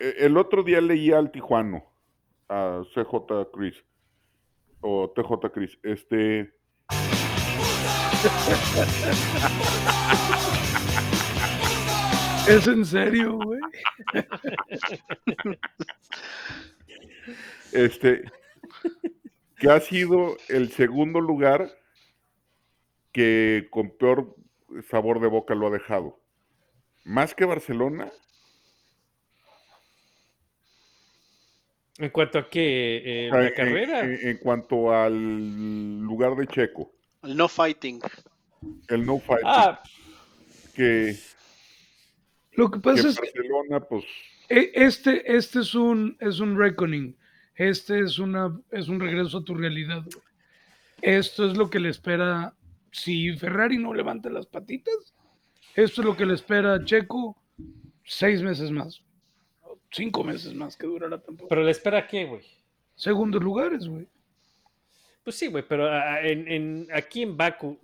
Eh, El otro día leía al Tijuano, a CJ Chris, o TJ Chris, este... [LAUGHS] ¿Es en serio, güey? este, que ha sido el segundo lugar que con peor sabor de boca lo ha dejado. Más que Barcelona, En cuanto a o sea, la en- carrera. En, en cuanto al lugar de Checo, El no fighting. el no fight, ah, que, Lo que que pasa es que Barcelona, pues, e- este, este es un, es un reckoning. Este es una, es un regreso a tu realidad. güey. Esto es lo que le espera. Si Ferrari no levanta las patitas, esto es lo que le espera a Checo seis meses más. Cinco meses más que durará tampoco. pero le espera qué, güey. Segundos lugares, güey. Pues sí, güey, pero en, en- aquí en Baku,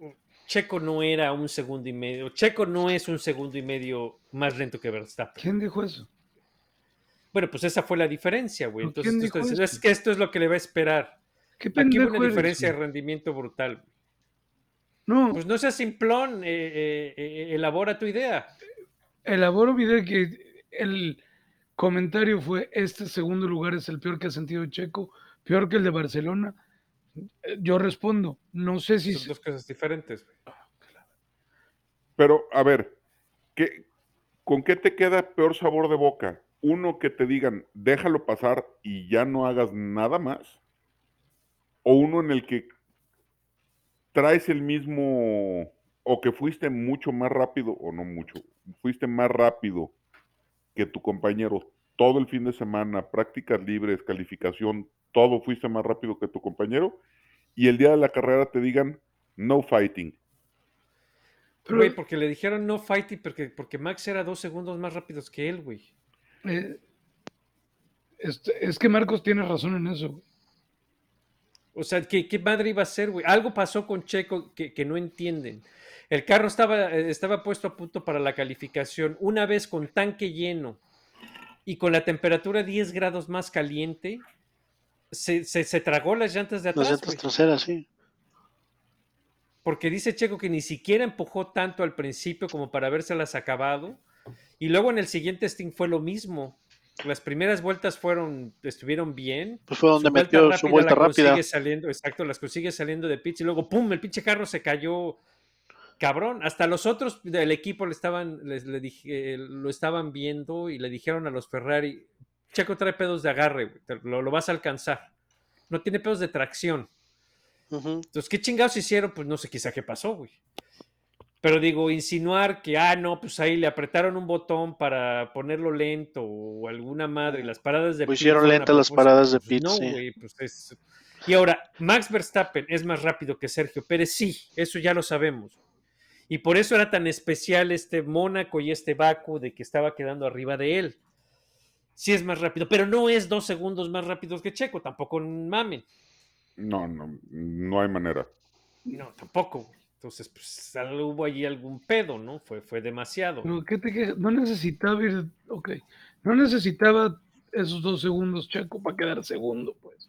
Checo no era un segundo y medio. Checo no es un segundo y medio más lento que Verstappen. ¿Quién dijo eso? Bueno, pues esa fue la diferencia, güey. ¿Pero Entonces, tú estás diciendo, eso? es que esto es lo que le va a esperar. ¿Qué Aquí hubo una eres, diferencia de rendimiento brutal. No, Pues no seas simplón, eh, eh, eh, elabora tu idea. elaboro mi idea que el comentario fue este segundo lugar es el peor que ha sentido Checo, peor que el de Barcelona. Eh, Yo respondo, no sé si Son dos cosas diferentes. güey. Pero, a ver, ¿qué, ¿con qué te queda peor sabor de boca? Uno que te digan, déjalo pasar y ya no hagas nada más. O uno en el que traes el mismo, o que fuiste mucho más rápido, o no mucho, fuiste más rápido que tu compañero todo el fin de semana, prácticas libres, calificación, todo fuiste más rápido que tu compañero, y el día de la carrera te digan, no fighting. Pero- Güey, porque le dijeron no fighting porque, porque Max era dos segundos más rápidos que él, güey. Eh, este- es que Marcos tiene razón en eso. güey. O sea, ¿qué, qué madre iba a ser, güey? Algo pasó con Checo que, que no entienden. El carro estaba, eh, estaba puesto a punto para la calificación. Una vez con tanque lleno y con la temperatura 10 grados más caliente, se, se- se tragó las llantas de Las atrás, llantas güey. traseras, sí. Porque dice Checo que ni siquiera empujó tanto al principio como para habérselas acabado. Y luego en el siguiente Sting fue lo mismo. Las primeras vueltas fueron, estuvieron bien. Pues fue donde Su vuelta metió su vuelta rápida. consigue saliendo, exacto, las consigue saliendo de pits y luego ¡pum! El pinche carro se cayó cabrón. Hasta los otros del equipo le estaban, les, le dije, eh, lo estaban viendo y le dijeron a los Ferrari, Checo trae pedos de agarre, güey, te- lo, lo vas a alcanzar. No tiene pedos de tracción. Entonces, ¿qué chingados hicieron? Pues no sé quizá qué pasó, güey. Pero digo, insinuar que, ah, no, pues ahí le apretaron un botón para ponerlo lento o alguna madre, y las paradas de Pues a lentas las paradas de pues pit, No, sí. pues es... Y ahora, Max Verstappen es más rápido que Sergio Pérez, sí, eso ya lo sabemos. Y por eso era tan especial este Mónaco y este Baku de que estaba quedando arriba de él. Sí es más rápido, pero no es dos segundos más rápido que Checo, tampoco mamen. No, no, no hay manera. No, tampoco. Entonces, pues algo- hubo allí algún pedo, ¿no? Fue, fue demasiado. Pero ¿qué te quejas? No necesitaba ir, ok, no necesitaba esos dos segundos, Checo, para quedar segundo, pues.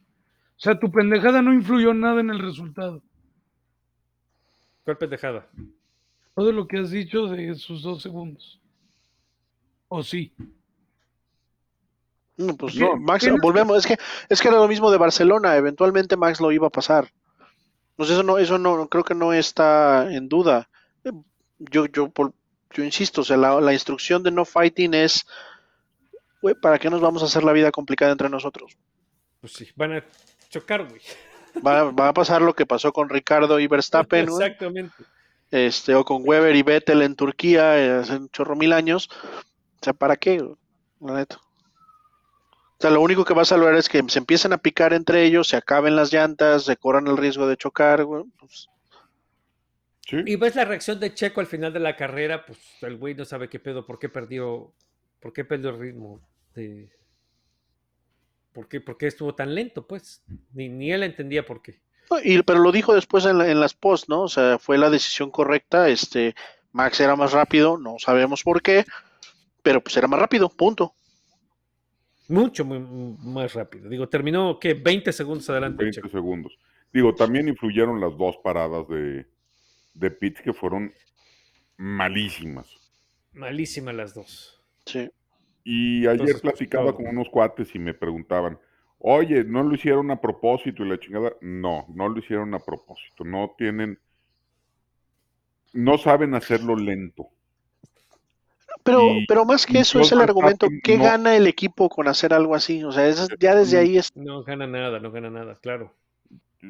O sea, tu pendejada no influyó nada en el resultado. ¿Cuál pendejada? Todo lo que has dicho de esos dos segundos. ¿O sí? No, pues ¿Qué- no, Max, volvemos, es que, es que era lo mismo de Barcelona, eventualmente Max lo iba a pasar. Pues eso no, eso no, creo que no está en duda. Yo, yo, por- yo insisto, o sea, la, la instrucción de no fighting es, güey, ¿para qué nos vamos a hacer la vida complicada entre nosotros? Pues sí, van a chocar, güey. Va, va a pasar lo que pasó con Ricardo y Verstappen, Exactamente. este, o con Weber y Vettel en Turquía eh, hace un chorro mil años. O sea, ¿para qué? La neta. O sea, lo único que va a salvar es que se empiecen a picar entre ellos, se acaben las llantas, se corran el riesgo de chocar, güey. Pues, Sí. Y ves la reacción de Checo al final de la carrera, pues el güey no sabe qué pedo, por qué perdió, por qué perdió el ritmo de... ¿Por qué, por qué estuvo tan lento, pues? Ni, ni él entendía por qué. no, y, pero lo dijo después en, la- en las post, ¿no? O sea, fue la decisión correcta. Este, Max era más rápido, no sabemos por qué, pero pues era más rápido, punto. Mucho muy, muy más rápido. Digo, terminó, ¿qué? 20 segundos adelante. 20 Checo. segundos. Digo, también influyeron las dos paradas de, de pits que fueron malísimas. Malísimas las dos. Sí. Y ayer Entonces, pues, platicaba con unos cuates y me preguntaban, oye, ¿no lo hicieron a propósito y la chingada? No, no lo hicieron a propósito. No tienen, no saben hacerlo lento. Pero, Y- pero más que eso es el argumento, ¿qué no- gana el equipo con hacer algo así? O sea, eso- ya desde ahí es No gana nada, no gana nada, claro.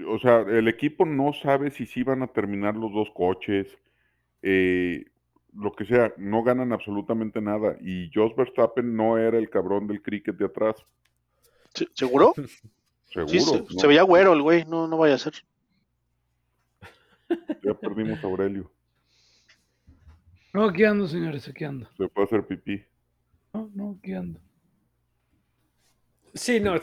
O sea, el equipo no sabe si sí van a terminar los dos coches, eh, lo que sea, no ganan absolutamente nada. Y Jos Verstappen no era el cabrón del cricket de atrás, ¿Se- ¿Seguro? [LAUGHS] seguro. Sí, se, ¿no? se veía güero el güey, no, no vaya a ser. Ya perdimos a Aurelio, No, aquí ando, señores, aquí ando. se puede hacer pipí. No, no, aquí ando. Sí, no,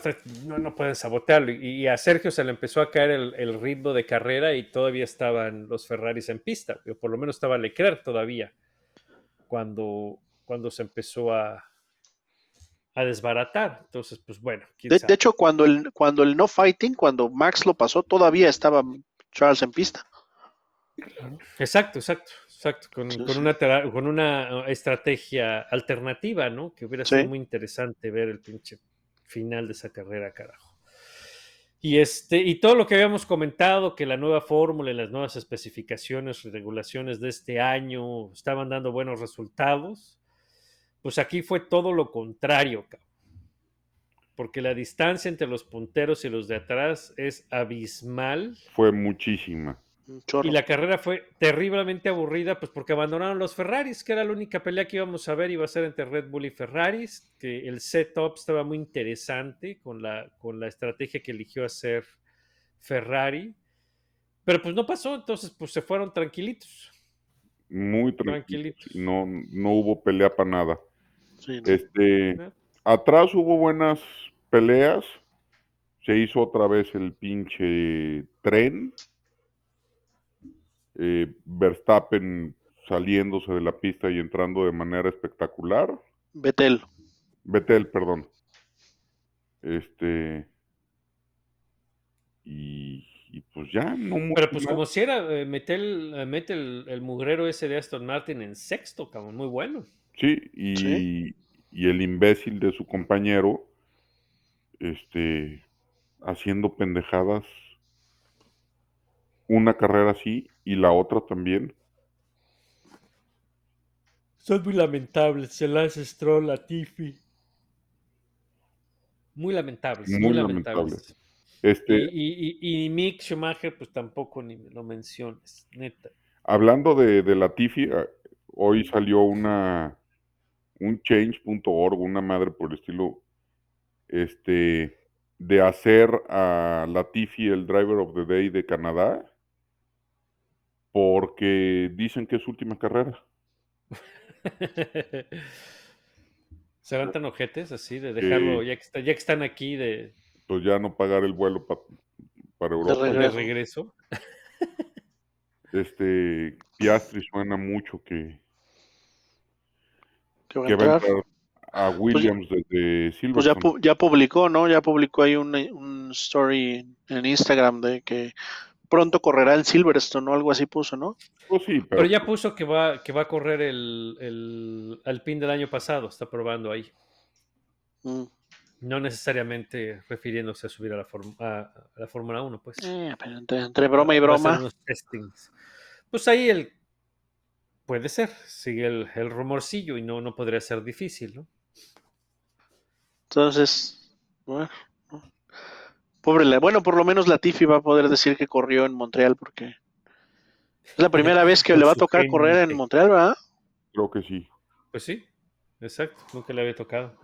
no, no pueden sabotearlo. Y, y a Sergio se le empezó a caer el, el ritmo de carrera y todavía estaban los Ferraris en pista, o por lo menos estaba Leclerc todavía, cuando, cuando se empezó a, a desbaratar. Entonces, pues bueno, De, de hecho, cuando el, cuando el no fighting, cuando Max lo pasó, todavía estaba Charles en pista. Exacto, exacto, exacto. Con, Sí, con sí. una, con una estrategia alternativa, ¿no? Que hubiera sido Sí. muy interesante ver el pinche final de esa carrera, carajo. Y este, y todo lo que habíamos comentado, que la nueva fórmula y las nuevas especificaciones y regulaciones de este año estaban dando buenos resultados, pues aquí fue todo lo contrario, cabrón. Porque la distancia entre los punteros y los de atrás es abismal. Fue muchísima. Y la carrera fue terriblemente aburrida, pues porque abandonaron los Ferraris, que era la única pelea que íbamos a ver, iba a ser entre Red Bull y Ferraris, que el setup estaba muy interesante con la, con la estrategia que eligió hacer Ferrari, pero pues no pasó, entonces pues se fueron tranquilitos. Muy. Tranquilitos. No, no hubo pelea para nada. Sí, no. Este, ¿no? atrás hubo buenas peleas. Se hizo otra vez el pinche tren. Eh, Verstappen saliéndose de la pista y entrando de manera espectacular. Betel. Betel, perdón. Este. Y, y pues ya, no mucho Pero pues más. como si era, eh, mete, el, eh, mete el, el mugrero ese de Aston Martin en sexto, cabrón, muy bueno. Sí, y, Sí. y el imbécil de su compañero, este, haciendo pendejadas, una carrera así y la otra también. Son muy lamentables, el Lance Stroll, Latifi. Muy lamentables, muy, Muy lamentables. lamentables. Este, Y, y- y- Mick Schumacher, pues tampoco ni lo menciones, neta. hablando de, de Latifi, ah, hoy salió una, un change.org, una madre por el estilo, este, de hacer a Latifi el Driver of the Day de Canadá, porque dicen que es su última carrera. [LAUGHS] Se van tan ojetes así de dejarlo, ya que, está- ya que están aquí de, Pues ya no pagar el vuelo pa- para Europa. de regreso. [LAUGHS] Este Piastri suena mucho que, Que va a entrar. entrar a Williams desde Silverstone. Pues ya, pu- ya publicó, ¿no? Ya publicó ahí un, un story en Instagram de que pronto correrá en Silverstone o algo así puso, ¿no? Pues sí, pero, Pero ya puso que va, que va a correr el, el Alpine del año pasado, está probando ahí. Mm. No necesariamente refiriéndose a subir a la, form- a, a la Fórmula 1, pues. Eh, pero entre, entre broma y broma. Pues ahí el. Puede ser, sigue el, el rumorcillo y no, no podría ser difícil, ¿no? Entonces, bueno, ¿no? Pobre, la- bueno, por lo menos Latifi va a poder decir que corrió en Montreal porque es la primera vez que le va a tocar correr en. Montreal, ¿verdad? creo que sí. Pues sí, exacto, nunca le había tocado.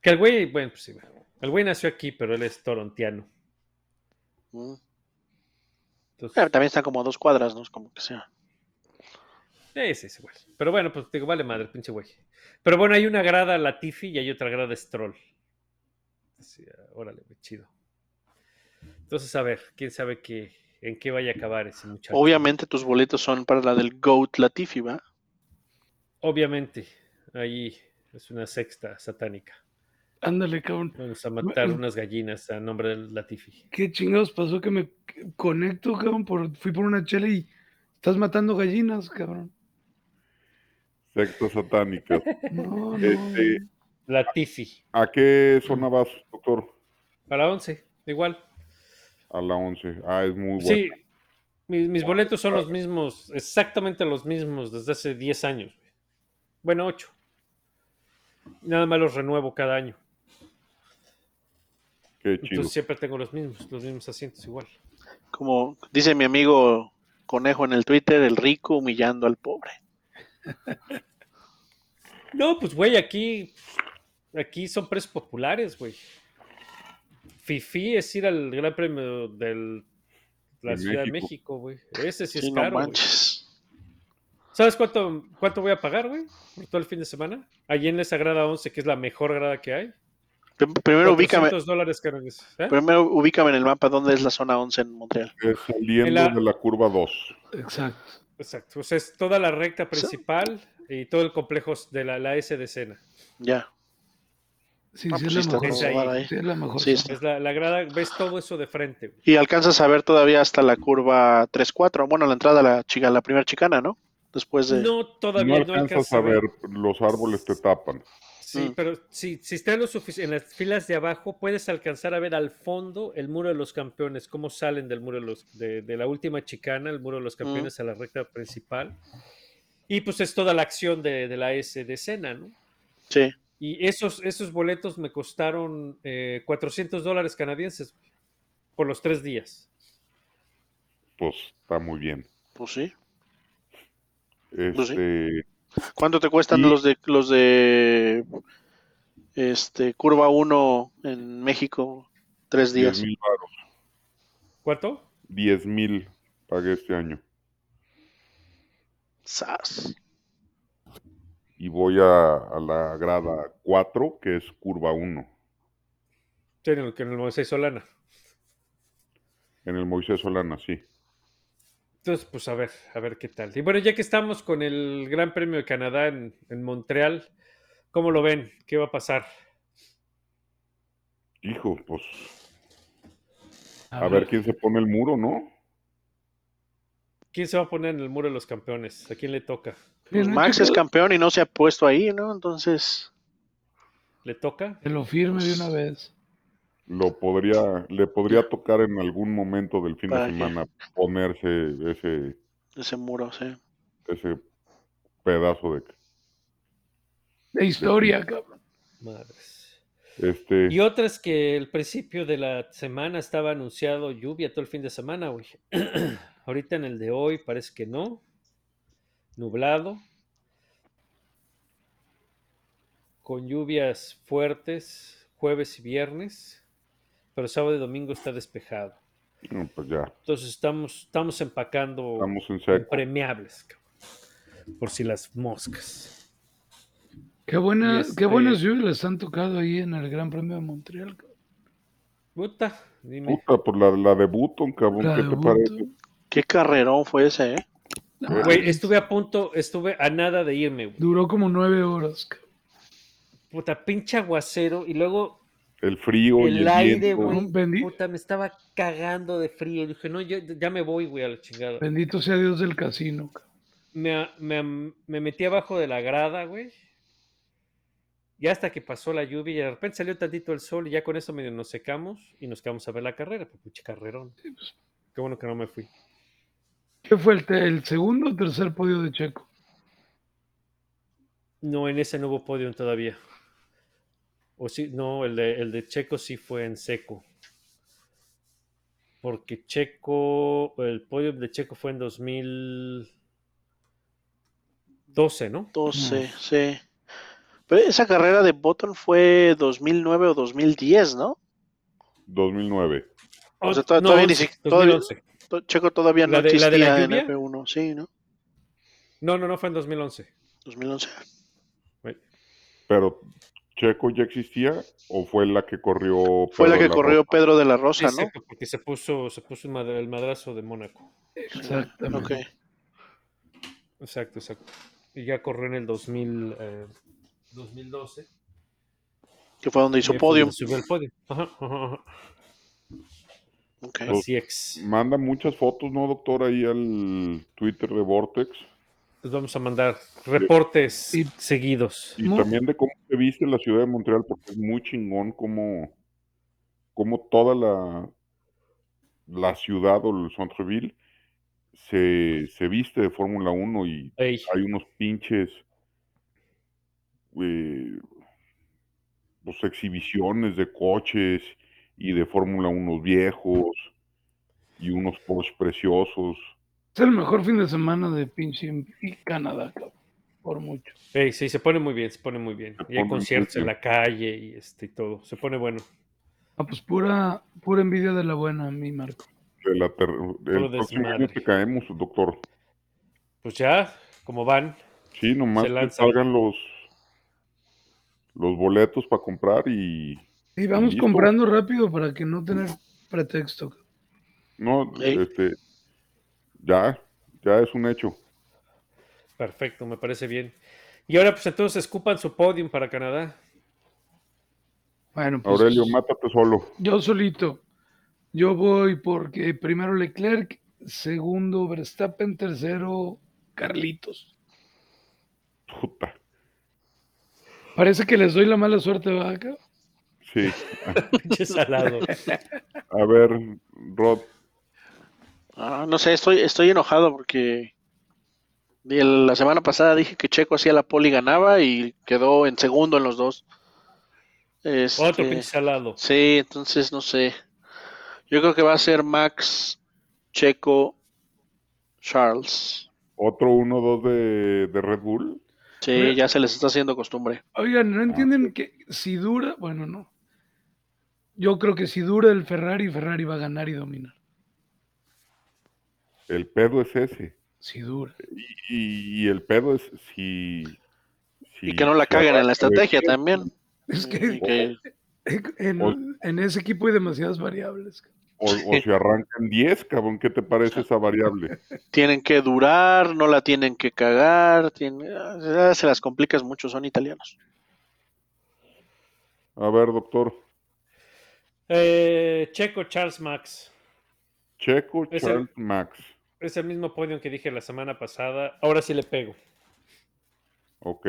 Que el güey, bueno, pues sí, el güey nació aquí, pero él es torontiano. Mm. Entonces, También están como a dos cuadras, ¿no? Es como que sea. Sí, sí, güey. Pero bueno, pues digo, vale madre, pinche güey. Pero bueno, hay una grada Latifi y hay otra grada Stroll. Sí, órale, güey, chido. Entonces, a ver, quién sabe qué, en qué vaya a acabar ese muchacho. Obviamente tus boletos son para la del GOAT Latifi, ¿va? Obviamente, ahí es una sexta satánica. Ándale, cabrón. Vamos a matar unas gallinas a nombre del Latifi. ¿Qué chingados pasó que me conecto, cabrón? Por, fui por una chela y estás matando gallinas, cabrón. Secta satánica. [LAUGHS] No, no. Este, Latifi. ¿A qué zona vas, doctor? A la 11, igual. A la 11. Ah, es muy bueno. Sí, mis, mis boletos son los mismos, exactamente los mismos desde hace 10 años. Bueno, 8. Nada más los renuevo cada año. Qué chido. Entonces siempre tengo los mismos, los mismos asientos igual. Como dice mi amigo Conejo en el Twitter, el rico humillando al pobre. [LAUGHS] No, pues güey, aquí, aquí son precios populares, güey. Fifi es ir al Gran Premio de la Ciudad de México. Güey. Ese sí es Sí, no caro. güey. manches. ¿Sabes cuánto, cuánto voy a pagar, güey? Por todo el fin de semana. Allí en esa grada 11, que es la mejor grada que hay. Prim- Primero ubícame, 400 dólares. ¿eh? primero ubícame en el mapa dónde es la zona 11 en Montreal. Es saliendo En la- de la curva 2. Exacto. Exacto. O sea, es toda la recta principal y todo el complejo de la, la S de escena. Ya. Sí, Ah, sí, pues es sí la mejor. es la mejor. Sí. Es la, la grada, ves todo eso de frente. güey. Y alcanzas a ver todavía hasta la curva 3-4. Bueno, la entrada a la chica, la primera chicana, ¿no? Después de. No, No todavía no, alcanzas a ver, los árboles te tapan. Sí, Mm. pero si, si está en, lo sufic- en las filas de abajo, puedes alcanzar a ver al fondo el muro de los campeones, cómo salen del muro de, los, de, de la última chicana, el muro de los campeones a la recta principal. Y pues es toda la acción de, de la S de escena, ¿no? Sí. Y esos, esos boletos me costaron eh, 400 dólares canadienses por los tres días. Pues está muy bien. Pues sí. Este, sí. ¿Cuánto te cuestan Y- los de los de este curva 1 en México? Tres 10 días. mil varos. ¿Cuánto? 10 mil pagué este año. Sas. Y voy a, a la grada 4, que es curva 1, Sí, en el, en el Moisés Solana. en el Moisés Solana, sí. Entonces, pues a ver, a ver qué tal. Y bueno, ya que estamos con el Gran Premio de Canadá en, en Montreal, ¿cómo lo ven? ¿Qué va a pasar? Hijo, pues a ver quién se pone el muro, ¿no? ¿Quién se va a poner en el muro de los campeones? ¿A quién le toca? Pues Bien, Max ¿qué es campeón y no se ha puesto ahí, ¿no? Entonces, ¿Le toca? Que lo firme de una vez. Lo podría, le podría tocar en algún momento del fin de semana ponerse ese, ese muro, sí. ese pedazo de De historia, cabrón. Madres. Este Y otras que el principio de la semana estaba anunciado lluvia todo el fin de semana, güey. [CLEARS THROAT] Ahorita en el de hoy parece que no. Nublado. Con lluvias fuertes jueves y viernes. Pero sábado y domingo está despejado. no, pues ya, Entonces estamos, estamos empacando estamos en cabrón. Por si las moscas. Qué, buena, qué este- buenas lluvias les han tocado ahí en el Gran Premio de Montreal. cabrón. Puta, dime. Puta, por la, la de Button, cabrón, La ¿qué te Button. parece? Qué carrerón fue ese, ¿eh? No, Güey, estuve a punto, estuve a nada de irme, güey. Duró como nueve horas. cabrón. Puta, pinche aguacero. Y luego El frío y el aire, viento. güey. Puta, me estaba cagando de frío. Dije, no, yo ya me voy, güey, a la chingada. Bendito sea Dios del casino. cabrón. Me, me- me metí abajo de la grada, güey. Y hasta que pasó la lluvia y de repente salió tantito el sol y ya con eso medio nos secamos y nos quedamos a ver la carrera. Pues pinche carrerón. Qué bueno que no me fui. ¿Qué fue el, el segundo o tercer podio de Checo? No, en ese no hubo podio todavía. O sí, no, el de, el de Checo sí fue en seco. Porque Checo, el podio de Checo fue en 2012, ¿no? 12, sí. Pero esa carrera de Button fue 2009 o 2010, ¿no? 2009. O sea, to- todavía ni 11, si- todavía- 2011. To- Checo todavía no ¿La de- la de la existía en lluvia? F1, sí, ¿no? No, no, no, fue en 2011. 2011. Pero, ¿Checo ya existía o fue la que corrió? Fue la Pedro que la corrió Rosa? Pedro de la Rosa, ¿no? Exacto, porque se puso, se puso el mad- el madrazo de Mónaco. Exactamente. Ok. Exacto, exacto. Y ya corrió en el 2000, eh, 2012. Que fue donde hizo podium. donde podio. Ajá, ajá. Así es. Manda muchas fotos, ¿no, doctor? Ahí al Twitter de Vortex. Les vamos a mandar reportes Y- seguidos. Y también de cómo se viste la ciudad de Montreal, porque es muy chingón como, como toda la, la ciudad o el centre-ville se, se viste de Fórmula 1 y Ey, hay unos pinches eh, pues, exhibiciones de coches y de Fórmula 1 viejos y unos Porsche preciosos. Es el mejor fin de semana de pinche y Canadá, cabrón. Por mucho. ey, sí, se pone muy bien, se pone muy bien. Se Y hay conciertos en la calle y este y todo. Se pone bueno. Ah, pues pura, pura envidia de la buena, mi Marco. De la ter- el próximo año caemos, doctor. Pues ya, como van. Sí, nomás Se que lanzan. salgan los, los boletos para comprar y Y vamos comprando rápido para que no tener pretexto. no, este, ya, ya es un hecho. Perfecto, me parece bien. Y ahora, pues entonces escupan su podium para Canadá. Bueno, pues Aurelio, mátate solo. yo solito. Yo voy porque primero Leclerc, segundo Verstappen, tercero Carlitos. Puta. Parece que les doy la mala suerte, vaca. Sí. [LAUGHS] Pinche salado. A ver, Rod, Ah, no sé, estoy, estoy enojado porque la semana pasada dije que Checo hacía la pole y ganaba y quedó en segundo en los dos. Este, Otro pinche salado. sí, entonces no sé. Yo creo que va a ser Max, Checo, Charles. otro 1-2 de, de Red Bull. Sí, ya se les está haciendo costumbre. Oigan, ¿no entienden que si dura? Bueno, no. Yo creo que si dura el Ferrari, Ferrari va a ganar y dominar. El pedo es ese. Si dura. Y, y el pedo es si. si Y que no la caguen en la estrategia también. Es que que- en, O- en ese equipo hay demasiadas variables. O, o si arrancan 10, cabrón, ¿qué te parece esa variable? [LAUGHS] tienen que durar, no la tienen que cagar, tienen- ah, se las complicas mucho, son italianos. A ver, doctor. Eh, Checo, Charles Max. Checo, Es Charles, Max. Es el mismo podium que dije la semana pasada. Ahora sí le pego. Ok.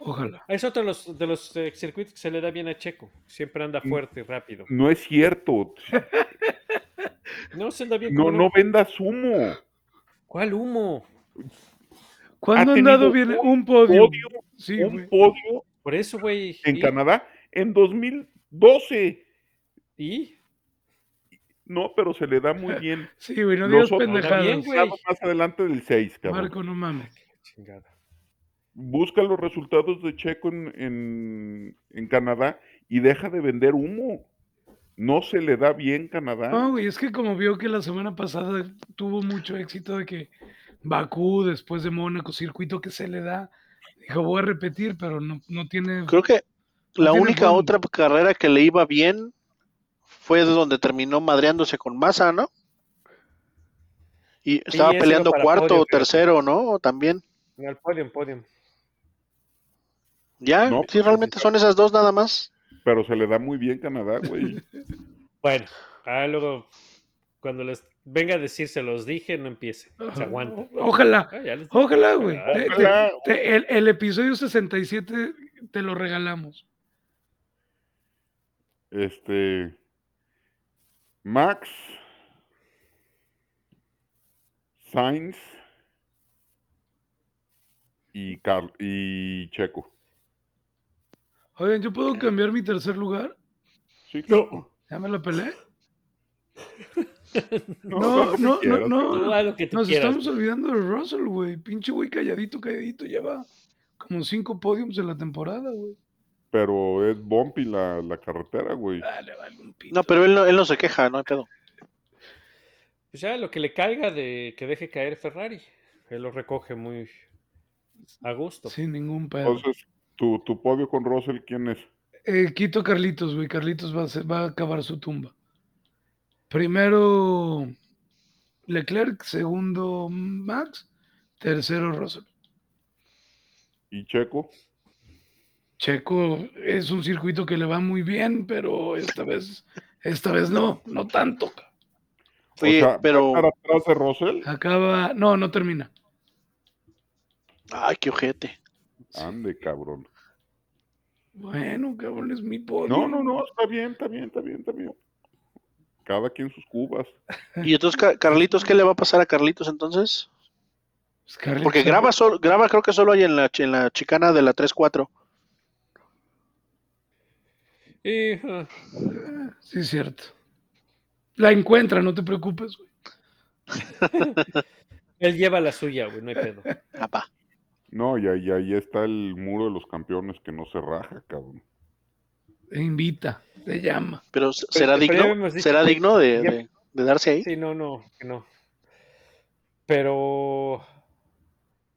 Ojalá. Es otro de los, de los eh, circuitos que se le da bien a Checo. Siempre anda Mm. fuerte y rápido. No es cierto. No se anda bien. No, ¿cómo no vendas humo. ¿Cuál humo? ¿Cuándo Ha han dado bien un podio? Podio, Sí, un güey. podio Por eso, güey. en ¿Y? Canadá en 2012. ¿Y? No, pero se le da muy bien. [LAUGHS] Sí, güey, no digas pendejadas. bien, güey. Más adelante del 6, cabrón. Marco, no mames. Chingada. Busca los resultados de Checo en, en- en Canadá y deja de vender humo. No se le da bien Canadá. No, güey, es que como vio que la semana pasada tuvo mucho éxito de que Bakú, después de Mónaco, circuito que se le da, dijo, voy a repetir, pero no, no tiene... Creo que la única otra carrera que le iba bien fue de donde terminó madreándose con Massa, ¿no? Y estaba peleando cuarto podio, o tercero, ¿no? También. En el podium, podium. Ya, No, sí, pues, realmente son esas dos nada más. Pero se le da muy bien Canadá, güey. [LAUGHS] Bueno, ah, luego, cuando les venga a decir se los dije, no empiece. Se aguanta. Ojalá, Ah, les- ojalá, güey. Ah, Te- ojalá. te- el, el episodio 67 te lo regalamos. Este. Max. Sainz. Y, Car- y Checo. Oigan, ¿yo puedo cambiar mi tercer lugar? Sí, claro. ¿Ya me la peleé? [LAUGHS] No, No, no, no, no. Nos quieras. estamos olvidando de Russell, güey. Pinche güey calladito, calladito. Lleva como cinco podiums en la temporada, güey. Pero es bumpy la, la carretera, güey. Dale, vale, un pito. No, pero él no, él no se queja, no hay pedo. Pues ya lo que le caiga de que deje caer Ferrari. Él lo recoge muy a gusto. Sin ningún pedo. Entonces, tu, tu podio con Russell, ¿quién es? Eh, quito Carlitos, güey. Carlitos va a, ser- va a acabar su tumba. Primero Leclerc, segundo Max, tercero Russell. ¿Y Checo? Checo es un circuito que le va muy bien, pero esta vez, esta vez no, no tanto. ca- Oye, o sea, ¿va a pero. estar atrás de Russell? Acaba, no, no termina. Ay, qué ojete. Ande, cabrón. Bueno, cabrón, es mi podio. No, no, no, está bien, está bien, está bien, está bien. Cada quien sus cubas. [LAUGHS] Y entonces, Ca- Carlitos, ¿qué le va a pasar a Carlitos entonces? Pues Carlitos- Porque graba, solo, graba creo que solo hay en la, en la chicana de la 3-4. Y, ah, Sí, es cierto. La encuentra, no te preocupes, güey. [LAUGHS] [LAUGHS] él lleva la suya, güey, no hay pedo. Papá. No, y ahí, ahí está el muro de los campeones que no se raja, cabrón. Te invita, te llama. Pero ¿será pero digno? dicho ¿Será digno de, ya- de- de darse ahí? Sí, no, no, que no. Pero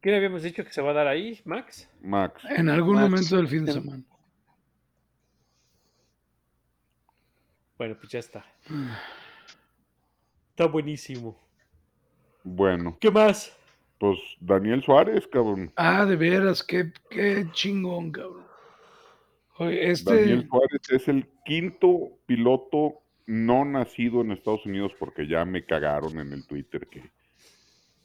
¿Quién habíamos dicho que se va a dar ahí, Max? Max. En algún Max, momento del fin de semana. Bueno, pues ya está. Está buenísimo. Bueno, ¿Qué más? Pues Daniel Suárez, cabrón. Ah, de veras, qué, qué chingón, cabrón. Oye, este. Daniel Suárez es el quinto piloto no nacido en Estados Unidos porque ya me cagaron en el Twitter que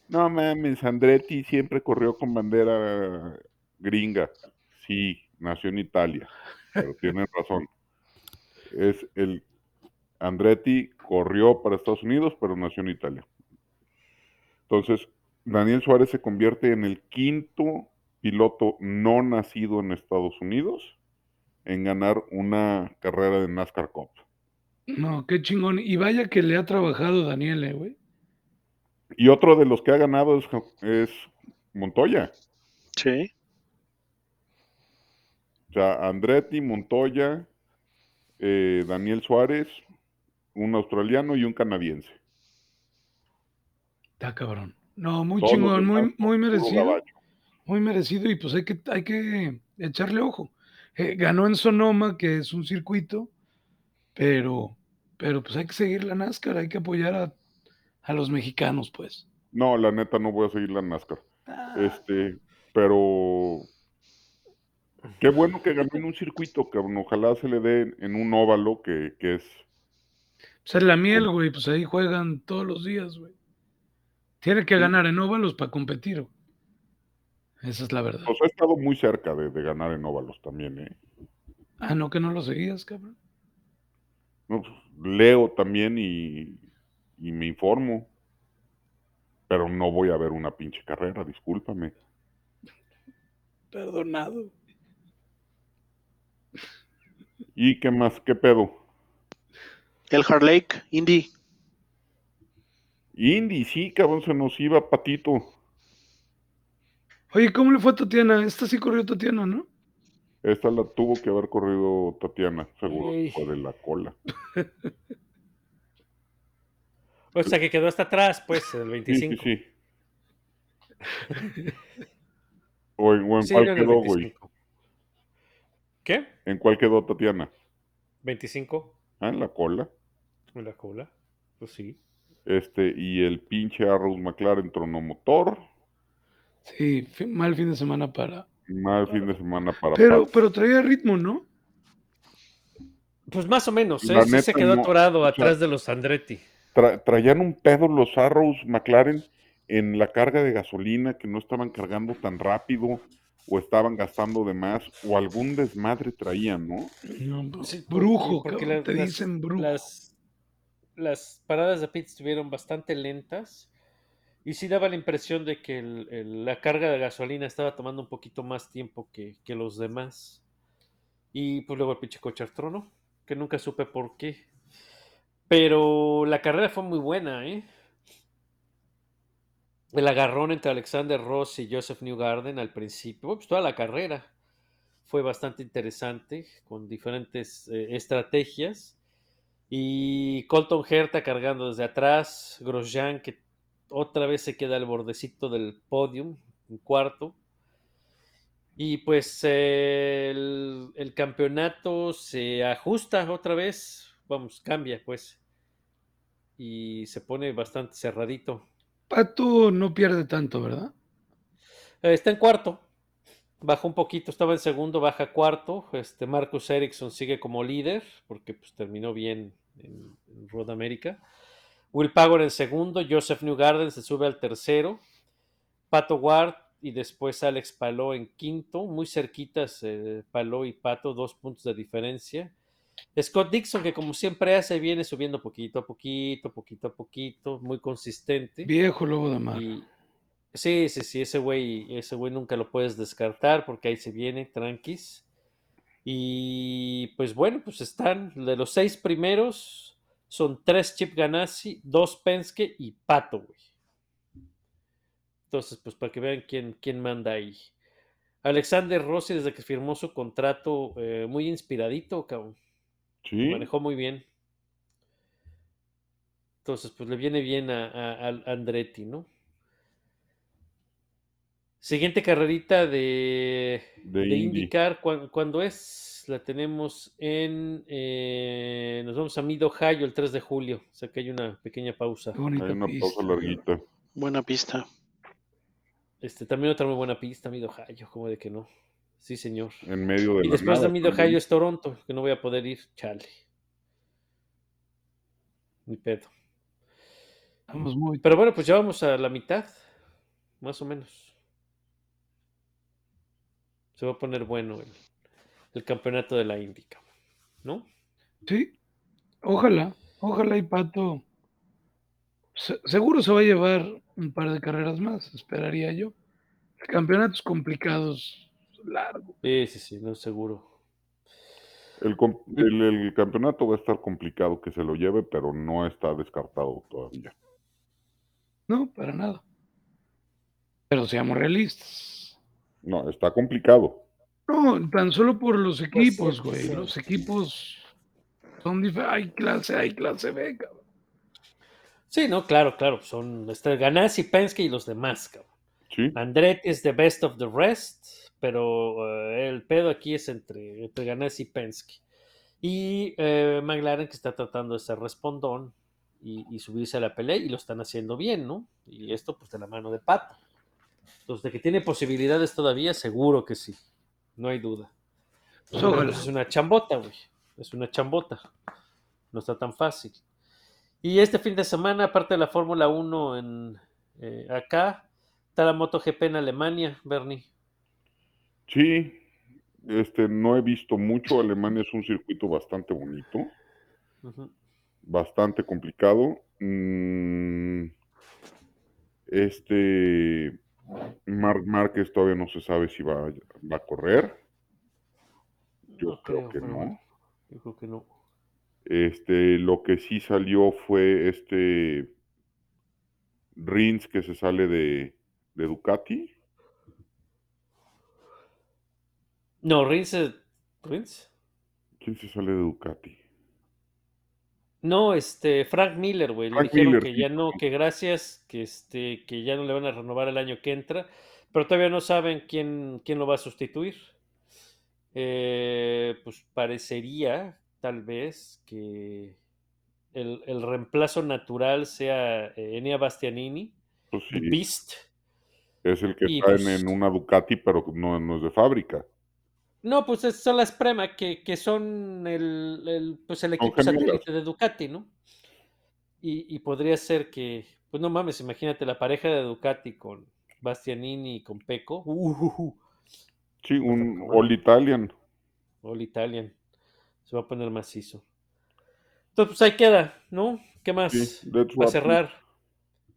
no mames, Andretti siempre corrió con bandera gringa. Sí, nació en Italia, pero tienen [LAUGHS] razón. Es el Andretti corrió para Estados Unidos, pero nació en Italia. Entonces, Daniel Suárez se convierte en el quinto piloto no nacido en Estados Unidos en ganar una carrera de NASCAR Cup. No, qué chingón. Y vaya que le ha trabajado Daniel, eh, güey. Y otro de los que ha ganado es, es Montoya. Sí. O sea, Andretti, Montoya, eh, Daniel Suárez, un australiano y un canadiense. Está cabrón. No, muy Todos chingón, muy, muy merecido. Muy merecido. Y pues hay que, hay que echarle ojo. Eh, ganó en Sonoma, que es un circuito, pero, pero pues hay que seguir la NASCAR, hay que apoyar a, a los mexicanos, pues. No, la neta no voy a seguir la NASCAR. Ah, Este, pero qué bueno que ganó en un circuito, cabrón. Ojalá se le dé en un óvalo que, que es pues es la miel, güey, pues ahí juegan todos los días, güey. Tiene que Sí. ganar en óvalos para competir. Esa es la verdad. Pues ha estado muy cerca de, de ganar en óvalos también, ¿eh? Ah, no, que no lo seguías, cabrón. No, pues, leo también y, y me informo. Pero no voy a ver una pinche carrera, discúlpame. Perdonado. ¿Y qué más? ¿Qué pedo? El Hard Lake, Indy. Indy, sí, cabrón, se nos iba Patito. Oye, ¿cómo le fue a Tatiana? Esta sí corrió Tatiana, ¿no? Esta la tuvo que haber corrido Tatiana, seguro, fue de la cola. [LAUGHS] O sea, que quedó hasta atrás, pues, el Sí, 25. sí, sí. [LAUGHS] ¿O en, o en Sí, cuál quedó, güey? 25. ¿Qué? ¿En cuál quedó Tatiana? 25 Ah, en la cola. en la cola. Pues sí. Este, y el pinche Arrows McLaren tronó motor. Sí, mal fin de semana para. Mal fin de semana para Pero, pero traía ritmo, ¿no? Pues más o menos, ¿eh? La Sí se quedó no, atorado o sea- atrás de los Andretti. Tra- traían un pedo los Arrows McLaren en la carga de gasolina que no estaban cargando tan rápido o estaban gastando de más o algún desmadre traían, ¿no? No, pues, Sí, brujo, porque te las- dicen brujo. Las, las paradas de pit estuvieron bastante lentas y sí daba la impresión de que la carga de gasolina estaba tomando un poquito más tiempo que, que los demás. Y pues luego el pinche coche trono, que nunca supe por qué. Pero la carrera fue muy buena, ¿eh? El agarrón entre Alexander Ross y Joseph Newgarden al principio, pues toda la carrera fue bastante interesante, con diferentes eh, estrategias. Y Colton Herta cargando desde atrás, Grosjean que otra vez se queda al bordecito del podium, en cuarto. Y pues eh, el, el campeonato se ajusta otra vez, vamos, cambia pues. Y se pone bastante cerradito. Pato no pierde tanto, ¿verdad? Eh, está en cuarto. Baja un poquito, estaba en segundo, baja cuarto. Este Marcus Ericsson sigue como líder, porque pues, terminó bien en, en Road America. Will Power en segundo, Joseph Newgarden se sube al tercero. Pato Ward y después Alex Paló en quinto, muy cerquitas eh, Paló y Pato, dos puntos de diferencia. Scott Dixon, que como siempre hace, viene subiendo poquito a poquito, poquito a poquito, muy consistente. Viejo lobo de mar. Y sí, sí, sí, ese güey, ese güey nunca lo puedes descartar porque ahí se viene, tranquis. Y pues bueno, pues están de los seis primeros, son tres Chip Ganassi, dos Penske y Pato, güey. Entonces, pues para que vean quién, quién manda ahí. Alexander Rossi, desde que firmó su contrato, eh, muy inspiradito, cabrón. Sí. Manejó muy bien. Entonces, pues le viene bien a, a- a Andretti, ¿no? Siguiente carrerita de, De de Indy. indicar cuándo es. La tenemos en. eh, nos vamos a Mid Ohio el 3 de julio. O sea que hay una pequeña pausa. Hay una pista. pausa larguita. Buena pista. Este, también otra muy buena pista, Mid Ohio, como de que no. Sí, señor. En medio de Y la después de Mid también. Ohio es Toronto, que no voy a poder ir. Chale. Ni pedo. Estamos muy. Pero bueno, pues ya vamos a la mitad, más o menos. Se va a poner bueno el, el campeonato de la Indy, cabrón, ¿no? Sí. Ojalá. Ojalá y Pato. se- seguro se va a llevar un par de carreras más, esperaría yo. Campeonatos complicados, largo. Sí, sí, sí, no seguro. El- el campeonato va a estar complicado que se lo lleve, pero no está descartado todavía. No, para nada. Pero seamos realistas. No, está complicado. No, tan solo por los equipos, sí, güey. sí. Los equipos son diferentes. Hay clase A y clase B, cabrón. Sí, no, claro, claro. Son este, Ganassi, Penske y los demás, cabrón. Sí, Andretti es the best of the rest, pero eh, el pedo aquí es entre, entre Ganassi y Penske. Y eh, McLaren que está tratando de ser respondón y, y subirse a la pelea y lo están haciendo bien, ¿no? Y esto pues de la mano de Pato. Entonces, de que tiene posibilidades todavía, seguro que sí. No hay duda. Pues Pero, es una chambota, güey. Es una chambota. No está tan fácil. Y este fin de semana, aparte de la Fórmula 1 en, eh, acá, está la MotoGP en Alemania, Bernie. sí. Este, no he visto mucho. Alemania es un circuito bastante bonito, bastante complicado. Mm, este, Marc Márquez todavía no se sabe si va, va a correr. Yo No creo que no. Yo creo que no. Este, lo que sí salió fue este Rins que se sale de, de Ducati. No, Rins. ¿Rins? ¿Quién se sale de Ducati? No, este, Frank Miller, güey. Le Frank dijeron Miller, que sí, ya no, que gracias, que este, que ya no le van a renovar el año que entra, pero todavía no saben quién, quién lo va a sustituir. Eh, pues parecería, tal vez, que el, el reemplazo natural sea eh, Enea Bastianini, Pues sí, Beast. es el que y está en- pues- en, una Ducati, pero no, no es de fábrica. No, pues es- son las Prema, que, que son el, el, pues el equipo satélite de Ducati, ¿no? Y, y podría ser que, pues no mames, imagínate la pareja de Ducati con Bastianini y con Pecco, uh, Sí, un Bueno. All Italian. All Italian, se va a poner macizo. Entonces, pues ahí queda, ¿no? ¿Qué más? Sí, Para cerrar,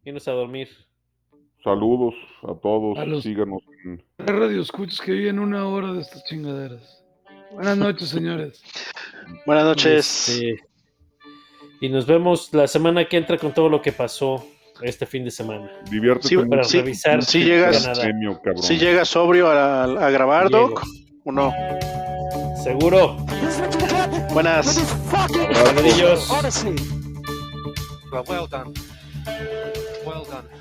irnos a dormir. Saludos a todos. A los- Síganos Tres radio escuchas que viven una hora de estas chingaderas. Buenas noches, señores. [LAUGHS] Buenas noches. Este, y nos vemos la semana que entra con todo lo que pasó este fin de semana. Diviértete Sí. Para sí, revisar sí si llegas-. Premio. Si sobrio a, a grabar, Llego. Doc, o no. Seguro. Buenas. Well, well done. Well done.